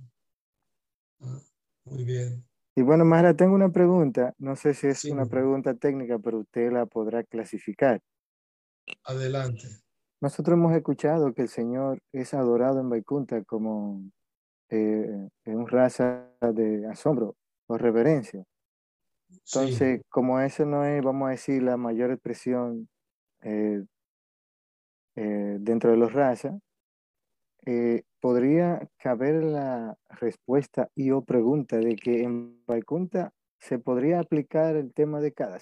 Ah, muy bien. Y bueno, Mara, tengo una pregunta. No sé si es Sí. una pregunta técnica, pero usted la podrá clasificar. Adelante. Nosotros hemos escuchado que el Señor es adorado en Vaikunta como eh, en un raza de asombro o reverencia. Sí. Entonces, como eso no es, vamos a decir, la mayor expresión eh, eh, dentro de los razas, eh, podría caber la respuesta y o pregunta de que en Vaikunta se podría aplicar el tema de cada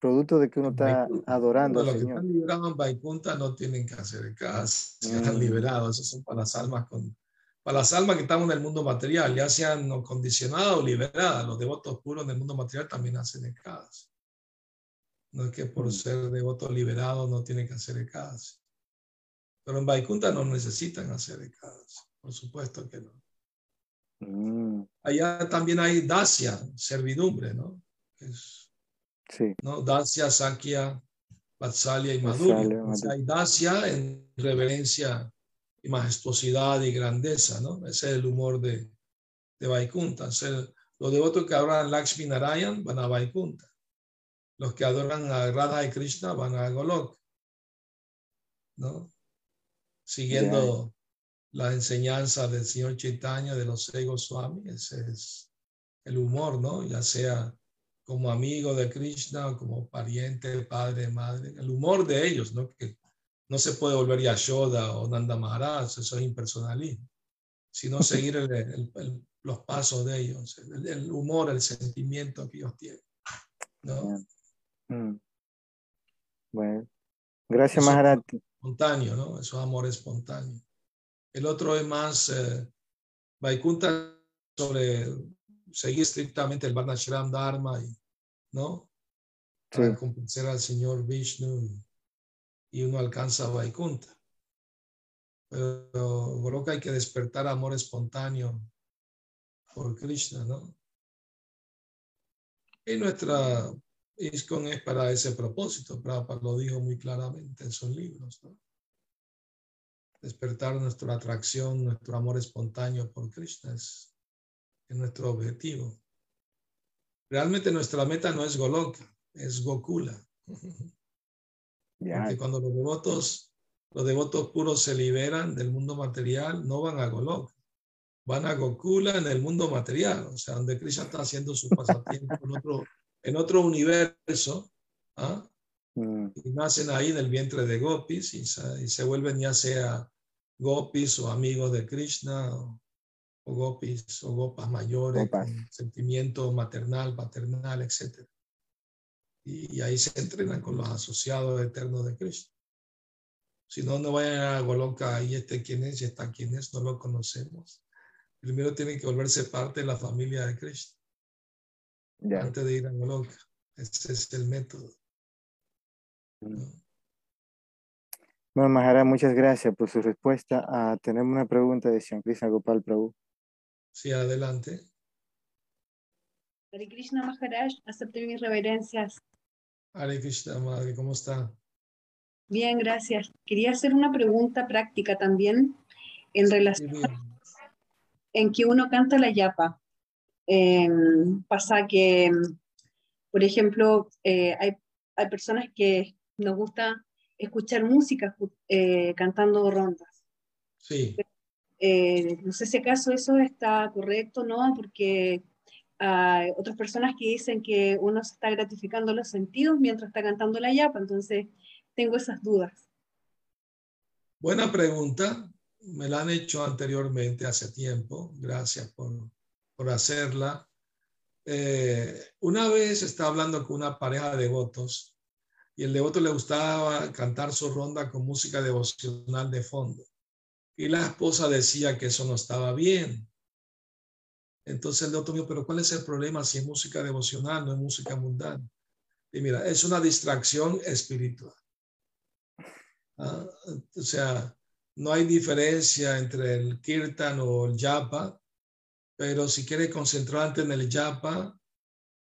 producto de que uno está Vaikunta, adorando bueno, al los que Señor. están liberados en Vaikunta no tienen que hacer caso, si están Mm. liberados, esos son para las almas con, para las almas que están en el mundo material, ya sean no condicionadas o liberadas, los devotos puros en el mundo material también hacen caso. No es que por Mm. ser devotos liberados no tienen que hacer caso. Pero en Vaikunta no necesitan hacer caso, por supuesto que no. Mm, Allá también hay dacia, servidumbre, ¿no? Es sí, ¿no? Dacia, Sakya, Vatsalya y Madhurya. hay Dacia en reverencia y majestuosidad y grandeza, ¿no? Ese es el humor de, de Vaikunta. O sea, los devotos que adoran Lakshmi Narayan van a Vaikunta. Los que adoran a Radha y Krishna van a Golok, ¿no? Siguiendo la enseñanza del señor Chaitanya, de los seis Goswami, ese es el humor, ¿no? Ya sea como amigo de Krishna, o como pariente, padre, madre, el humor de ellos, ¿no? Que no se puede volver Yashoda o Nanda Maharaj, eso es impersonalismo, sino seguir el- el- el- los pasos de ellos, el, humor, el sentimiento que ellos tienen, ¿no? mm. Bueno, gracias, Eso- Maharaj. Espontáneo, ¿no? Eso es amor espontáneo. El otro es más eh, Vaikunta sobre seguir estrictamente el Varnashram Dharma, y, ¿no? Para Sí. complacer al Señor Vishnu y, y uno alcanza Vaikunta. Pero Goloka hay que despertar amor espontáneo por Krishna, ¿no? Y nuestra ISKCON es para ese propósito, Prabhupada lo dijo muy claramente en sus libros, ¿no? Despertar nuestra atracción, nuestro amor espontáneo por Krishna es, es nuestro objetivo. Realmente nuestra meta no es Goloka, es Gokula. Porque cuando los devotos, los devotos puros se liberan del mundo material, no van a Goloka, van a Gokula en el mundo material, o sea, donde Krishna está haciendo su pasatiempo en otro, en otro universo, ¿ah? mm, y nacen ahí en el vientre de gopis y se, y se vuelven ya sea gopis o amigos de Krishna o, o gopis o gopas mayores con sentimiento maternal, paternal, etc. Y, y ahí se entrenan con los asociados eternos de Krishna. Si no, no vayan a Goloka, ahí este quién es y está quién es, no lo conocemos. Primero tienen que volverse parte de la familia de Krishna ya. antes de ir a Goloka. Ese es el método. Bueno, Mahara, muchas gracias por su respuesta. Ah, tenemos una pregunta de Sri Krishna Gopal Prabhu. Sí, adelante. Hare Krishna Maharaj, acepte mis reverencias. Hare Krishna, madre, ¿cómo está? Bien, gracias. Quería hacer una pregunta práctica también en Sí, relación bien. en que uno canta la yapa. Eh, pasa que, por ejemplo, eh, hay, hay personas que nos gusta escuchar música eh, cantando rondas. Sí, Eh, no sé si acaso eso está correcto o no, porque hay otras personas que dicen que uno se está gratificando los sentidos mientras está cantando la yapa, entonces tengo esas dudas. buena pregunta. Me la han hecho anteriormente, hace tiempo. Gracias por, por hacerla. Eh, una vez estaba hablando con una pareja de devotos y el devoto le gustaba cantar su ronda con música devocional de fondo. Y la esposa decía que eso no estaba bien. Entonces el devoto mío, pero ¿cuál es el problema si es música devocional, no es música mundana? Y mira, es una distracción espiritual. Ah, o sea, no hay diferencia entre el kirtan o el japa, pero si quieres concentrarte en el japa,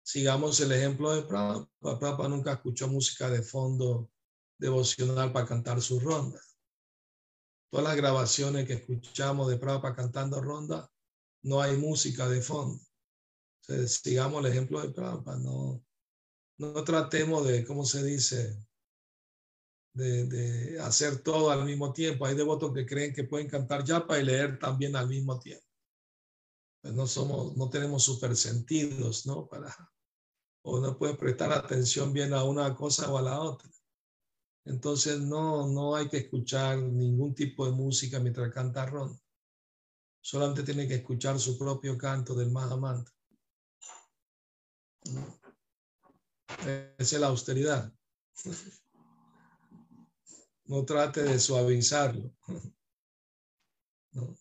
sigamos el ejemplo de Prabhupada. Prabhupada nunca escuchó música de fondo devocional para cantar su ronda. Todas las grabaciones que escuchamos de Prabhupada cantando ronda, no hay música de fondo. Entonces, sigamos el ejemplo de Prabhupada. No, no tratemos de, ¿cómo se dice? De hacer todo al mismo tiempo. Hay devotos que creen que pueden cantar yapa y leer también al mismo tiempo. Pues no somos, no tenemos super sentidos, ¿no? Para, o no pueden prestar atención bien a una cosa o a la otra. Entonces no, no hay que escuchar ningún tipo de música mientras canta ronda. Solamente tiene que escuchar su propio canto del Mahamantra. Esa es la austeridad. No trate de suavizarlo. ¿no?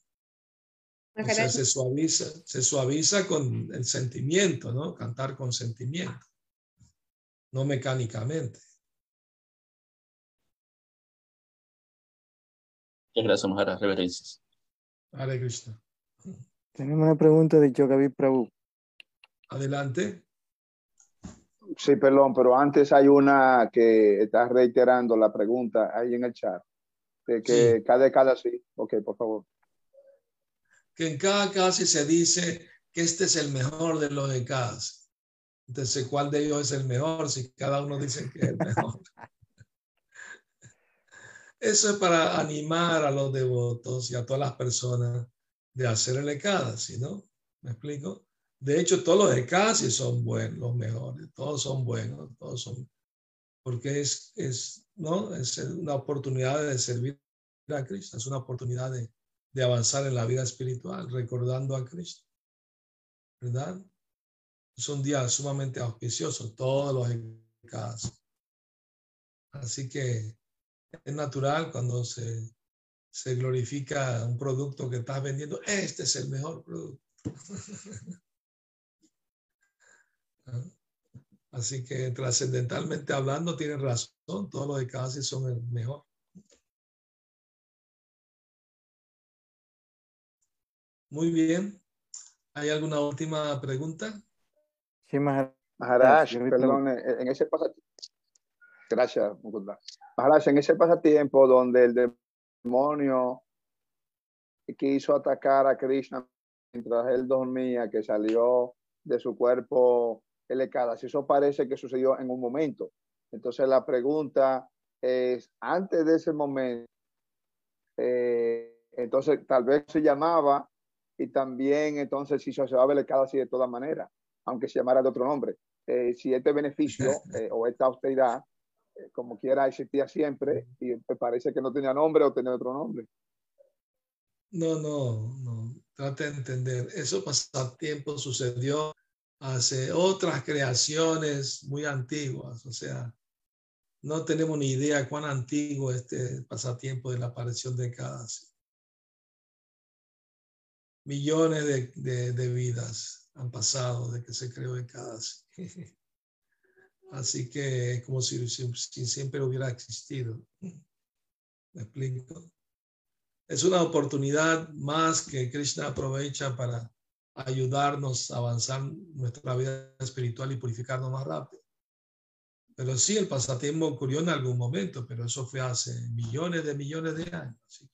O sea, Maharaj, se suaviza, se suaviza con el sentimiento, ¿no? Cantar con sentimiento, no mecánicamente. Muchas gracias, Maharaj. Reverencias. Hare Krishna. Tenemos una pregunta de Yogavi Prabhu. Adelante. Sí, perdón, pero antes hay una que está reiterando la pregunta ahí en el chat. De que Sí. cada cada sí. Ok, por favor. Que en cada caso se dice que este es el mejor de los de cada. Entonces, ¿cuál de ellos es el mejor? Si cada uno dice que es el mejor. Eso es para animar a los devotos y a todas las personas de hacer el Ekadasi, ¿no? ¿Me explico? De hecho, todos los Ekadasi son buenos, los mejores, todos son buenos, todos son, porque es, es, ¿no? Es una oportunidad de servir a Cristo, es una oportunidad de, de avanzar en la vida espiritual, recordando a Cristo, ¿verdad? Es un día sumamente auspicioso, todos los Ekadasi. Así que es natural cuando se, se glorifica un producto que estás vendiendo. Este es el mejor producto. Así que trascendentalmente hablando, tienen razón, todos los de casi son el mejor. Muy bien. ¿Hay alguna última pregunta? Sí, Maharaj. Perdón, eh, en ese pasatiempo. Gracias. Maharaj, en ese pasatiempo donde el demonio quiso atacar a Krishna mientras él dormía, que salió de su cuerpo el Ekadas, eso parece que sucedió en un momento. Entonces la pregunta es, antes de ese momento, eh, entonces tal vez se llamaba y también entonces si se asociaba el Ekadas de todas maneras, aunque se llamara de otro nombre. Eh, si este beneficio eh, o esta austeridad, eh, como quiera, existía siempre y parece que no tenía nombre o tenía otro nombre. No, no, no. Trate de entender. Eso pasatiempo sucedió hace otras creaciones muy antiguas. O sea, no tenemos ni idea cuán antiguo es este pasatiempo de la aparición de Kadasi. Millones de, de- de vidas han pasado de que se creó el Kadasi. Así que es como si, si- si siempre hubiera existido. ¿Me explico? Es una oportunidad más que Krishna aprovecha para ayudarnos a avanzar nuestra vida espiritual y purificarnos más rápido. Pero sí, el pasatiempo ocurrió en algún momento, pero eso fue hace millones de millones de años. ¿sí?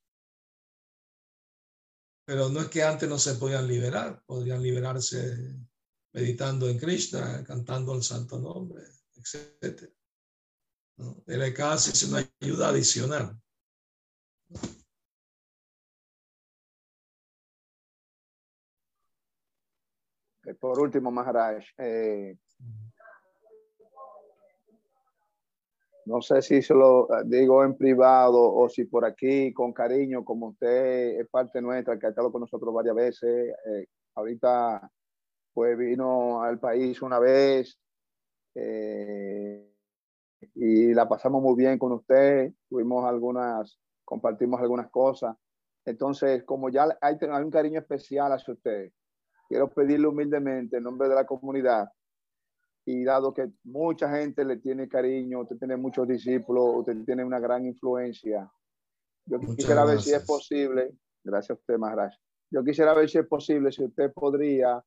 Pero no es que antes no se podían liberar, podrían liberarse meditando en Krishna, cantando el santo nombre, etc. ¿no? El casi es una ayuda adicional. Eh, Por último, Maharaj, eh, no sé si se lo eh, digo en privado o si por aquí, con cariño, como usted es parte nuestra, que ha estado con nosotros varias veces. eh, ahorita, pues vino al país una vez eh, y la pasamos muy bien con usted. Tuvimos algunas, compartimos algunas cosas. Entonces, como ya hay, hay un cariño especial hacia usted, quiero pedirle humildemente en nombre de la comunidad y dado que mucha gente le tiene cariño, usted tiene muchos discípulos, usted tiene una gran influencia, yo Muchas quisiera ver si es gracias. posible, gracias a usted, Maharaj, yo quisiera ver si es posible, si usted podría,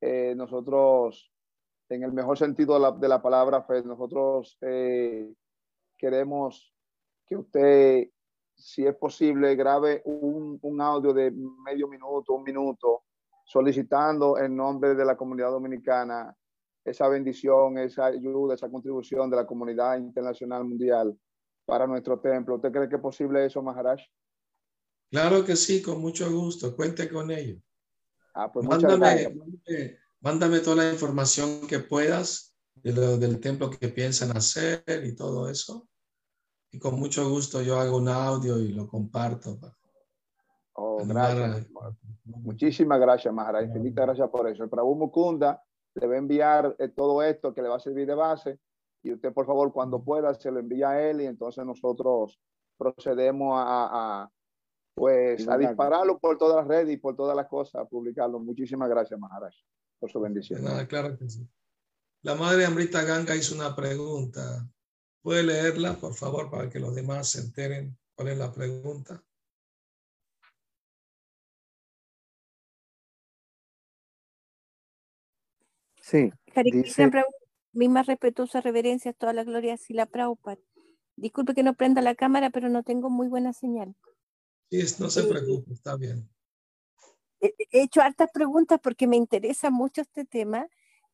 eh, nosotros, en el mejor sentido de la, de la palabra fe, nosotros eh, queremos que usted, si es posible, grabe un, un audio de medio minuto, un minuto, solicitando en nombre de la comunidad dominicana esa bendición, esa ayuda, esa contribución de la comunidad internacional mundial para nuestro templo. ¿Usted cree que es posible eso, Maharaj? Claro que sí, con mucho gusto. Cuente con ello. Ah, pues Mándame, mándame, mándame toda la información que puedas de lo- del templo que piensan hacer y todo eso. Y con mucho gusto yo hago un audio y lo comparto. Oh, gracias. a- Muchísimas gracias, Maharaj. Infinitas gracias por eso. El Prabhu Mukunda le va a enviar eh, todo esto que le va a servir de base y usted, por favor, cuando pueda, se lo envía a él y entonces nosotros procedemos a, pues, a dispararlo por todas las redes y por todas las cosas, a publicarlo. Muchísimas gracias, Maharaj, por su De bendición. nada, claro que sí. La madre Amrita Ganga hizo una pregunta. ¿Puede leerla, por favor, para que los demás se enteren cuál es la pregunta? Sí, Hare Dice- Krishna Prabhu, mismas respetuosas reverencias, toda la gloria a Sila Prabhupada. Disculpe que no prenda la cámara, pero no tengo muy buena señal. Sí, no se preocupe, está bien. He he hecho hartas preguntas porque me interesa mucho este tema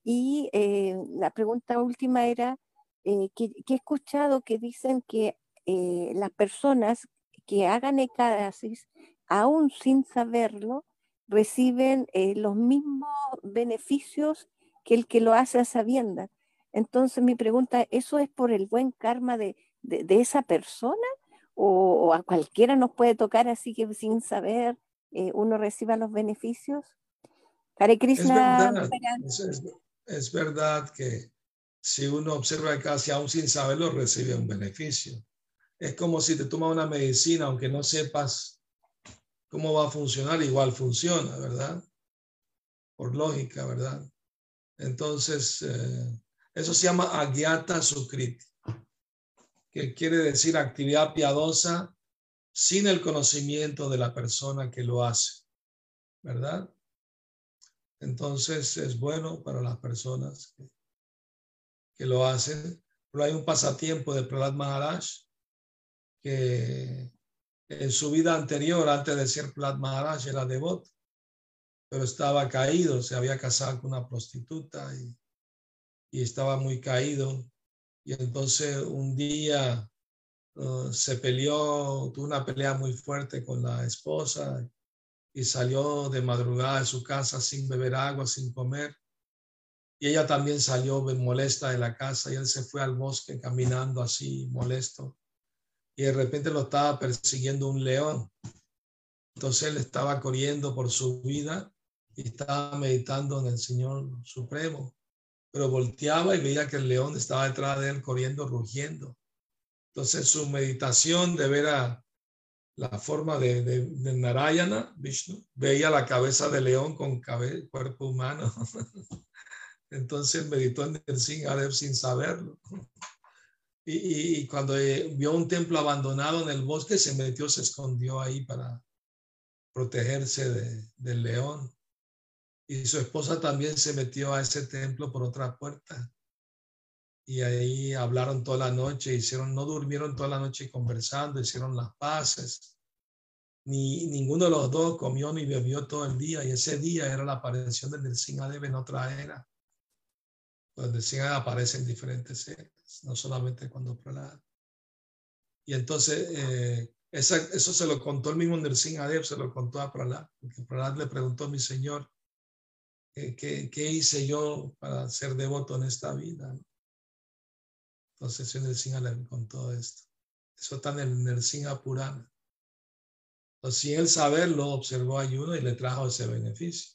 y eh, la pregunta última era eh, que, que he escuchado que dicen que eh, las personas que hagan ecadasis, aún sin saberlo, reciben eh, los mismos beneficios que el que lo hace a sabiendas. Entonces mi pregunta, ¿eso es por el buen karma de, de- de esa persona? ¿O, o a cualquiera nos puede tocar así que sin saber eh, uno reciba los beneficios? Hare Es Krishna, verdad, Maharaj. es, es- es verdad que si uno observa casi aún sin saberlo, recibe un beneficio. es como si te tomas una medicina, aunque no sepas cómo va a funcionar, igual funciona, ¿verdad? Por lógica, ¿verdad? Entonces, eh, eso se llama agyata sukriti, que quiere decir actividad piadosa sin el conocimiento de la persona que lo hace, ¿verdad? Entonces es bueno para las personas que, lo hacen. Pero hay un pasatiempo de Prahlad Maharaj que en su vida anterior, antes de ser Prahlad Maharaj, era devoto, pero estaba caído, se había casado con una prostituta y, y estaba muy caído. Y entonces un día uh, se peleó, tuvo una pelea muy fuerte con la esposa y salió de madrugada de su casa sin beber agua, sin comer. Y ella también salió molesta de la casa y él se fue al bosque caminando así, molesto. Y de repente lo estaba persiguiendo un león. Entonces él estaba corriendo por su vida y estaba meditando en el Señor Supremo. Pero volteaba y veía que el león estaba detrás de él corriendo, rugiendo. Entonces su meditación de ver a, la forma de, de, Narayana, Vishnu, veía la cabeza de león con cuerpo humano. Entonces meditó en el Singadev sin saberlo. Y, y, cuando eh, vio un templo abandonado en el bosque, se metió, se escondió ahí para protegerse de, del león. Y su esposa también se metió a ese templo por otra puerta. Y ahí hablaron toda la noche, hicieron, no durmieron toda la noche conversando, hicieron las paces. Ni ninguno de los dos comió ni bebió todo el día. Y ese día era la aparición del Nrsingadev en otra era. Pues el Nrsingadev aparece en diferentes eras, no solamente cuando Prahlad. Y entonces, eh, eso se lo contó el mismo Nrsingadev, se lo contó a Prahlad, porque Prahlad le preguntó a mi Señor, ¿qué, qué, hice yo para ser devoto en esta vida? ¿no? Entonces el Nrsinga le contó esto. Eso está en el Nrsinga Purana. Entonces, sin él saberlo, observó ayuno y le trajo ese beneficio.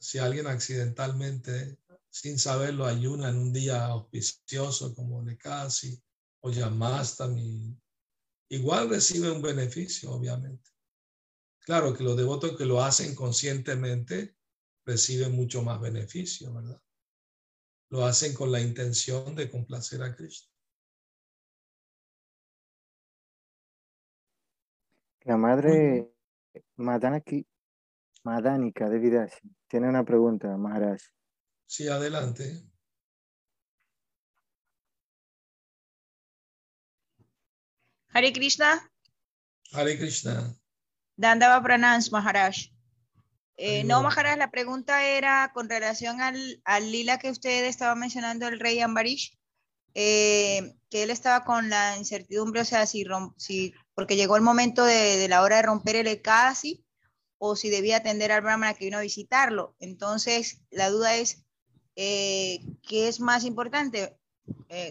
Si alguien accidentalmente, sin saberlo, ayuna en un día auspicioso como Nekasi o Yamastami, igual recibe un beneficio, obviamente. Claro que los devotos que lo hacen conscientemente reciben mucho más beneficio, ¿verdad? lo hacen con la intención de complacer a Cristo. La madre Madanaki, Madanika de Vidasi tiene una pregunta, Maharaj. Sí, adelante. Hare Krishna. Hare Krishna. Dandava Pranams, Maharaj. Eh, no. Maharaj, la pregunta era con relación al, al lila que usted estaba mencionando, el rey Ambarish, eh, que él estaba con la incertidumbre, o sea, si, rom- si porque llegó el momento de, de la hora de romper el Ekadasi, o si debía atender al Brahmana que vino a visitarlo. Entonces, la duda es, eh, ¿qué es más importante?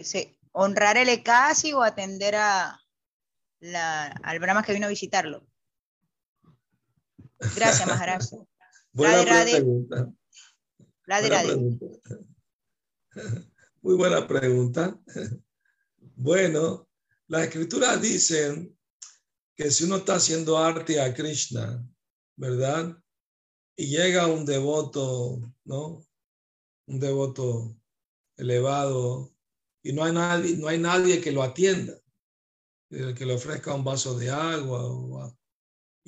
Se- ¿Honrar el Ekadasi o atender a, la, al Brahma que vino a visitarlo? Gracias, Maharaj. Buena Radhe, Radhe. pregunta. Radhe, Buena Radhe. pregunta. Muy buena pregunta. Bueno, las escrituras dicen que si uno está haciendo arte a Krishna, ¿verdad? Y llega un devoto, ¿no? Un devoto elevado y no hay nadie, no hay nadie que lo atienda, que le ofrezca un vaso de agua o,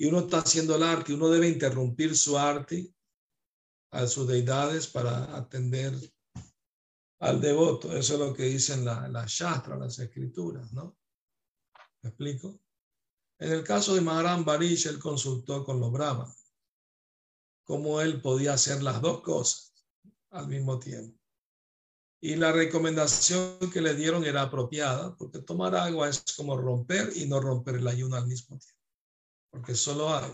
y uno está haciendo el arte, uno debe interrumpir su arte a sus deidades para atender al devoto. Eso es lo que dicen la- las shastras, las escrituras, ¿no? ¿Me explico? En el caso de Maharaj Barish, él consultó con los brahmas cómo él podía hacer las dos cosas al mismo tiempo. Y la recomendación que le dieron era apropiada, porque tomar agua es como romper y no romper el ayuno al mismo tiempo, porque solo hay.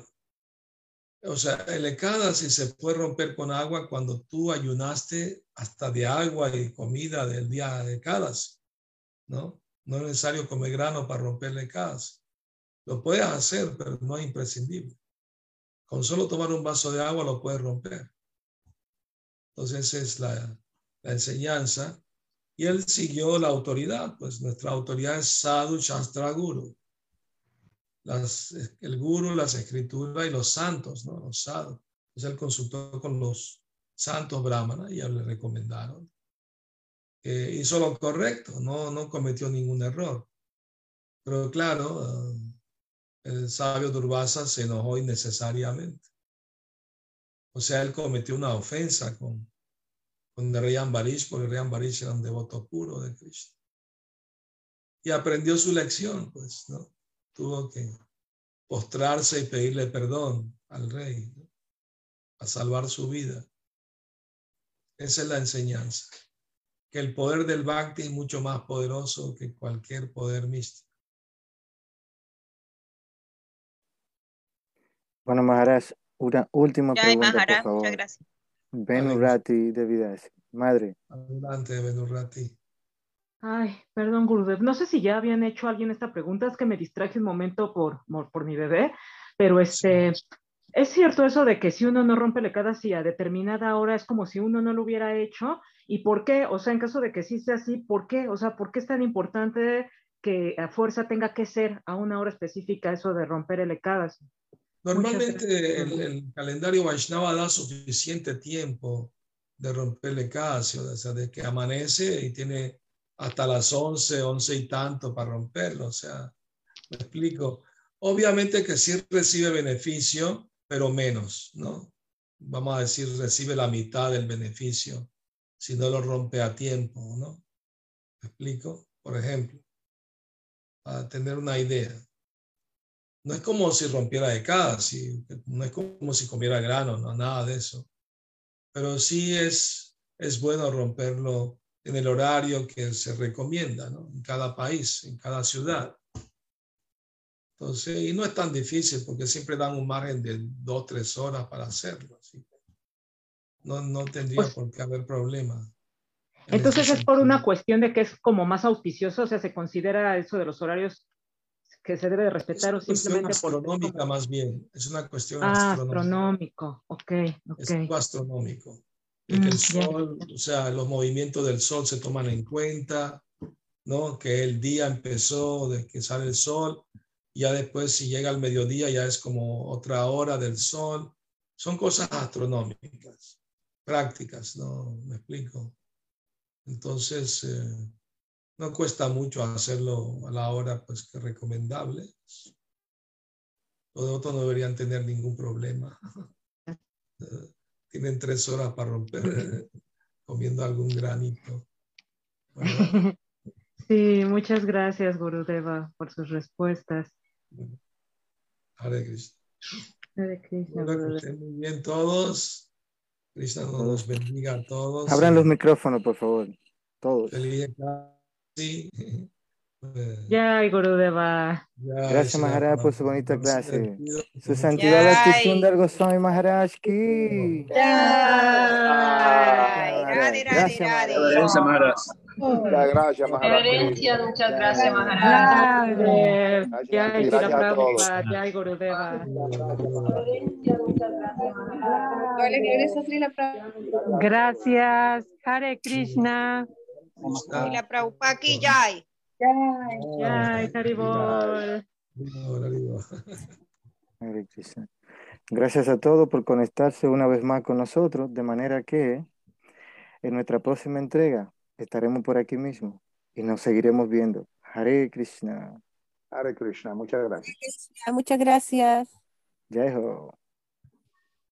O sea, el Ekadasi se puede romper con agua cuando tú ayunaste hasta de agua y comida del día de Ekadasi, ¿no? No es necesario comer grano para romper el. Lo puedes hacer, pero no es imprescindible. Con solo tomar un vaso de agua lo puedes romper. Entonces esa es la, la enseñanza. Y él siguió la autoridad, pues nuestra autoridad es Sadhu Shastra Guru. Las, el guru, las escrituras y los santos, ¿no? Los sadhus. Entonces él consultó con los santos brahmanas y le recomendaron que hizo lo correcto, no, no cometió ningún error. Pero claro, eh, el sabio Durvasa se enojó innecesariamente. O sea, él cometió una ofensa con, con el rey Ambarish, porque el rey Ambarish era un devoto puro de Krishna. Y aprendió su lección, pues, ¿no? Tuvo que postrarse y pedirle perdón al rey, ¿no? a salvar su vida. Esa es la enseñanza. Que el poder del Bhakti es mucho más poderoso que cualquier poder místico. Bueno, Maharaj, una última Ya, pregunta, Maharaj, por muchas favor. gracias. Benurati de Vidasi. Madre, Adelante, Benurrati. Ay, perdón, Gurudev. No sé si ya habían hecho alguien esta pregunta, es que me distraje un momento por, por, por mi bebé, pero este, es cierto eso de que si uno no rompe la si a determinada hora es como si uno no lo hubiera hecho, ¿y por qué? O sea, en caso de que sí sea así, ¿por qué? O sea, ¿por qué es tan importante que a fuerza tenga que ser a una hora específica eso de romper el Ekadasi? Normalmente el, el calendario Vaishnava da suficiente tiempo de romper el Ekadasi, o sea, de que amanece y tiene hasta las 11, 11 y tanto para romperlo. O sea, me explico. Obviamente que sí recibe beneficio, pero menos, ¿no? Vamos a decir, recibe la mitad del beneficio si no lo rompe a tiempo, ¿no? ¿Me explico? Por ejemplo, para tener una idea. No es como si rompiera de cada, si, no es como si comiera grano, no, nada de eso. Pero sí es, es bueno romperlo en el horario que se recomienda, ¿no? En cada país, en cada ciudad. Entonces, y no es tan difícil porque siempre dan un margen de dos, tres horas para hacerlo. Así que no, no tendría Pues- por qué haber problema. en Entonces es por una cuestión de que es como más auspicioso, o sea, se considera eso de los horarios que se debe de Es respetar o una cuestión simplemente por... astronómica más bien. Es una cuestión Ah, astronómica. astronómico, ok, Es ok. algo astronómico. Que Mm, el sol, o sea, los movimientos del sol se toman en cuenta, ¿no? Que el día empezó de que sale el sol, ya después si llega al mediodía ya es como otra hora del sol. Son cosas astronómicas, prácticas, ¿no? Me explico. Entonces, eh, no cuesta mucho hacerlo a la hora pues que recomendable. Los otros no deberían tener ningún problema. Tienen tres horas para romper comiendo algún granito. Sí, muchas gracias, Gurudeva, por sus respuestas. Hare Krishna. Hare Krishna, Bueno, que estén muy bien todos. Krishna nos bendiga a todos. abran los micrófonos, por favor. Todos. feliz Ekadasi. Jai, Gurudeva. ya, Gracias, Shri Maharaj, por su bonita clase. Su santidad Sundar Goswami Maharaj ki. Gracias, Maharaj. Muchas gracias, Maharaj. Reverencia, muchas gracias, Maharaj. Jai. Prabhupada, Jai, Gurudeva. Hare Krishna. Y la Prabhupada aquí, Jai. Jai, Haribol. Gracias a todos por conectarse una vez más con nosotros, de manera que en nuestra próxima entrega estaremos por aquí mismo y nos seguiremos viendo. Hare Krishna. Hare Krishna, muchas gracias. Muchas gracias. Jai Ho.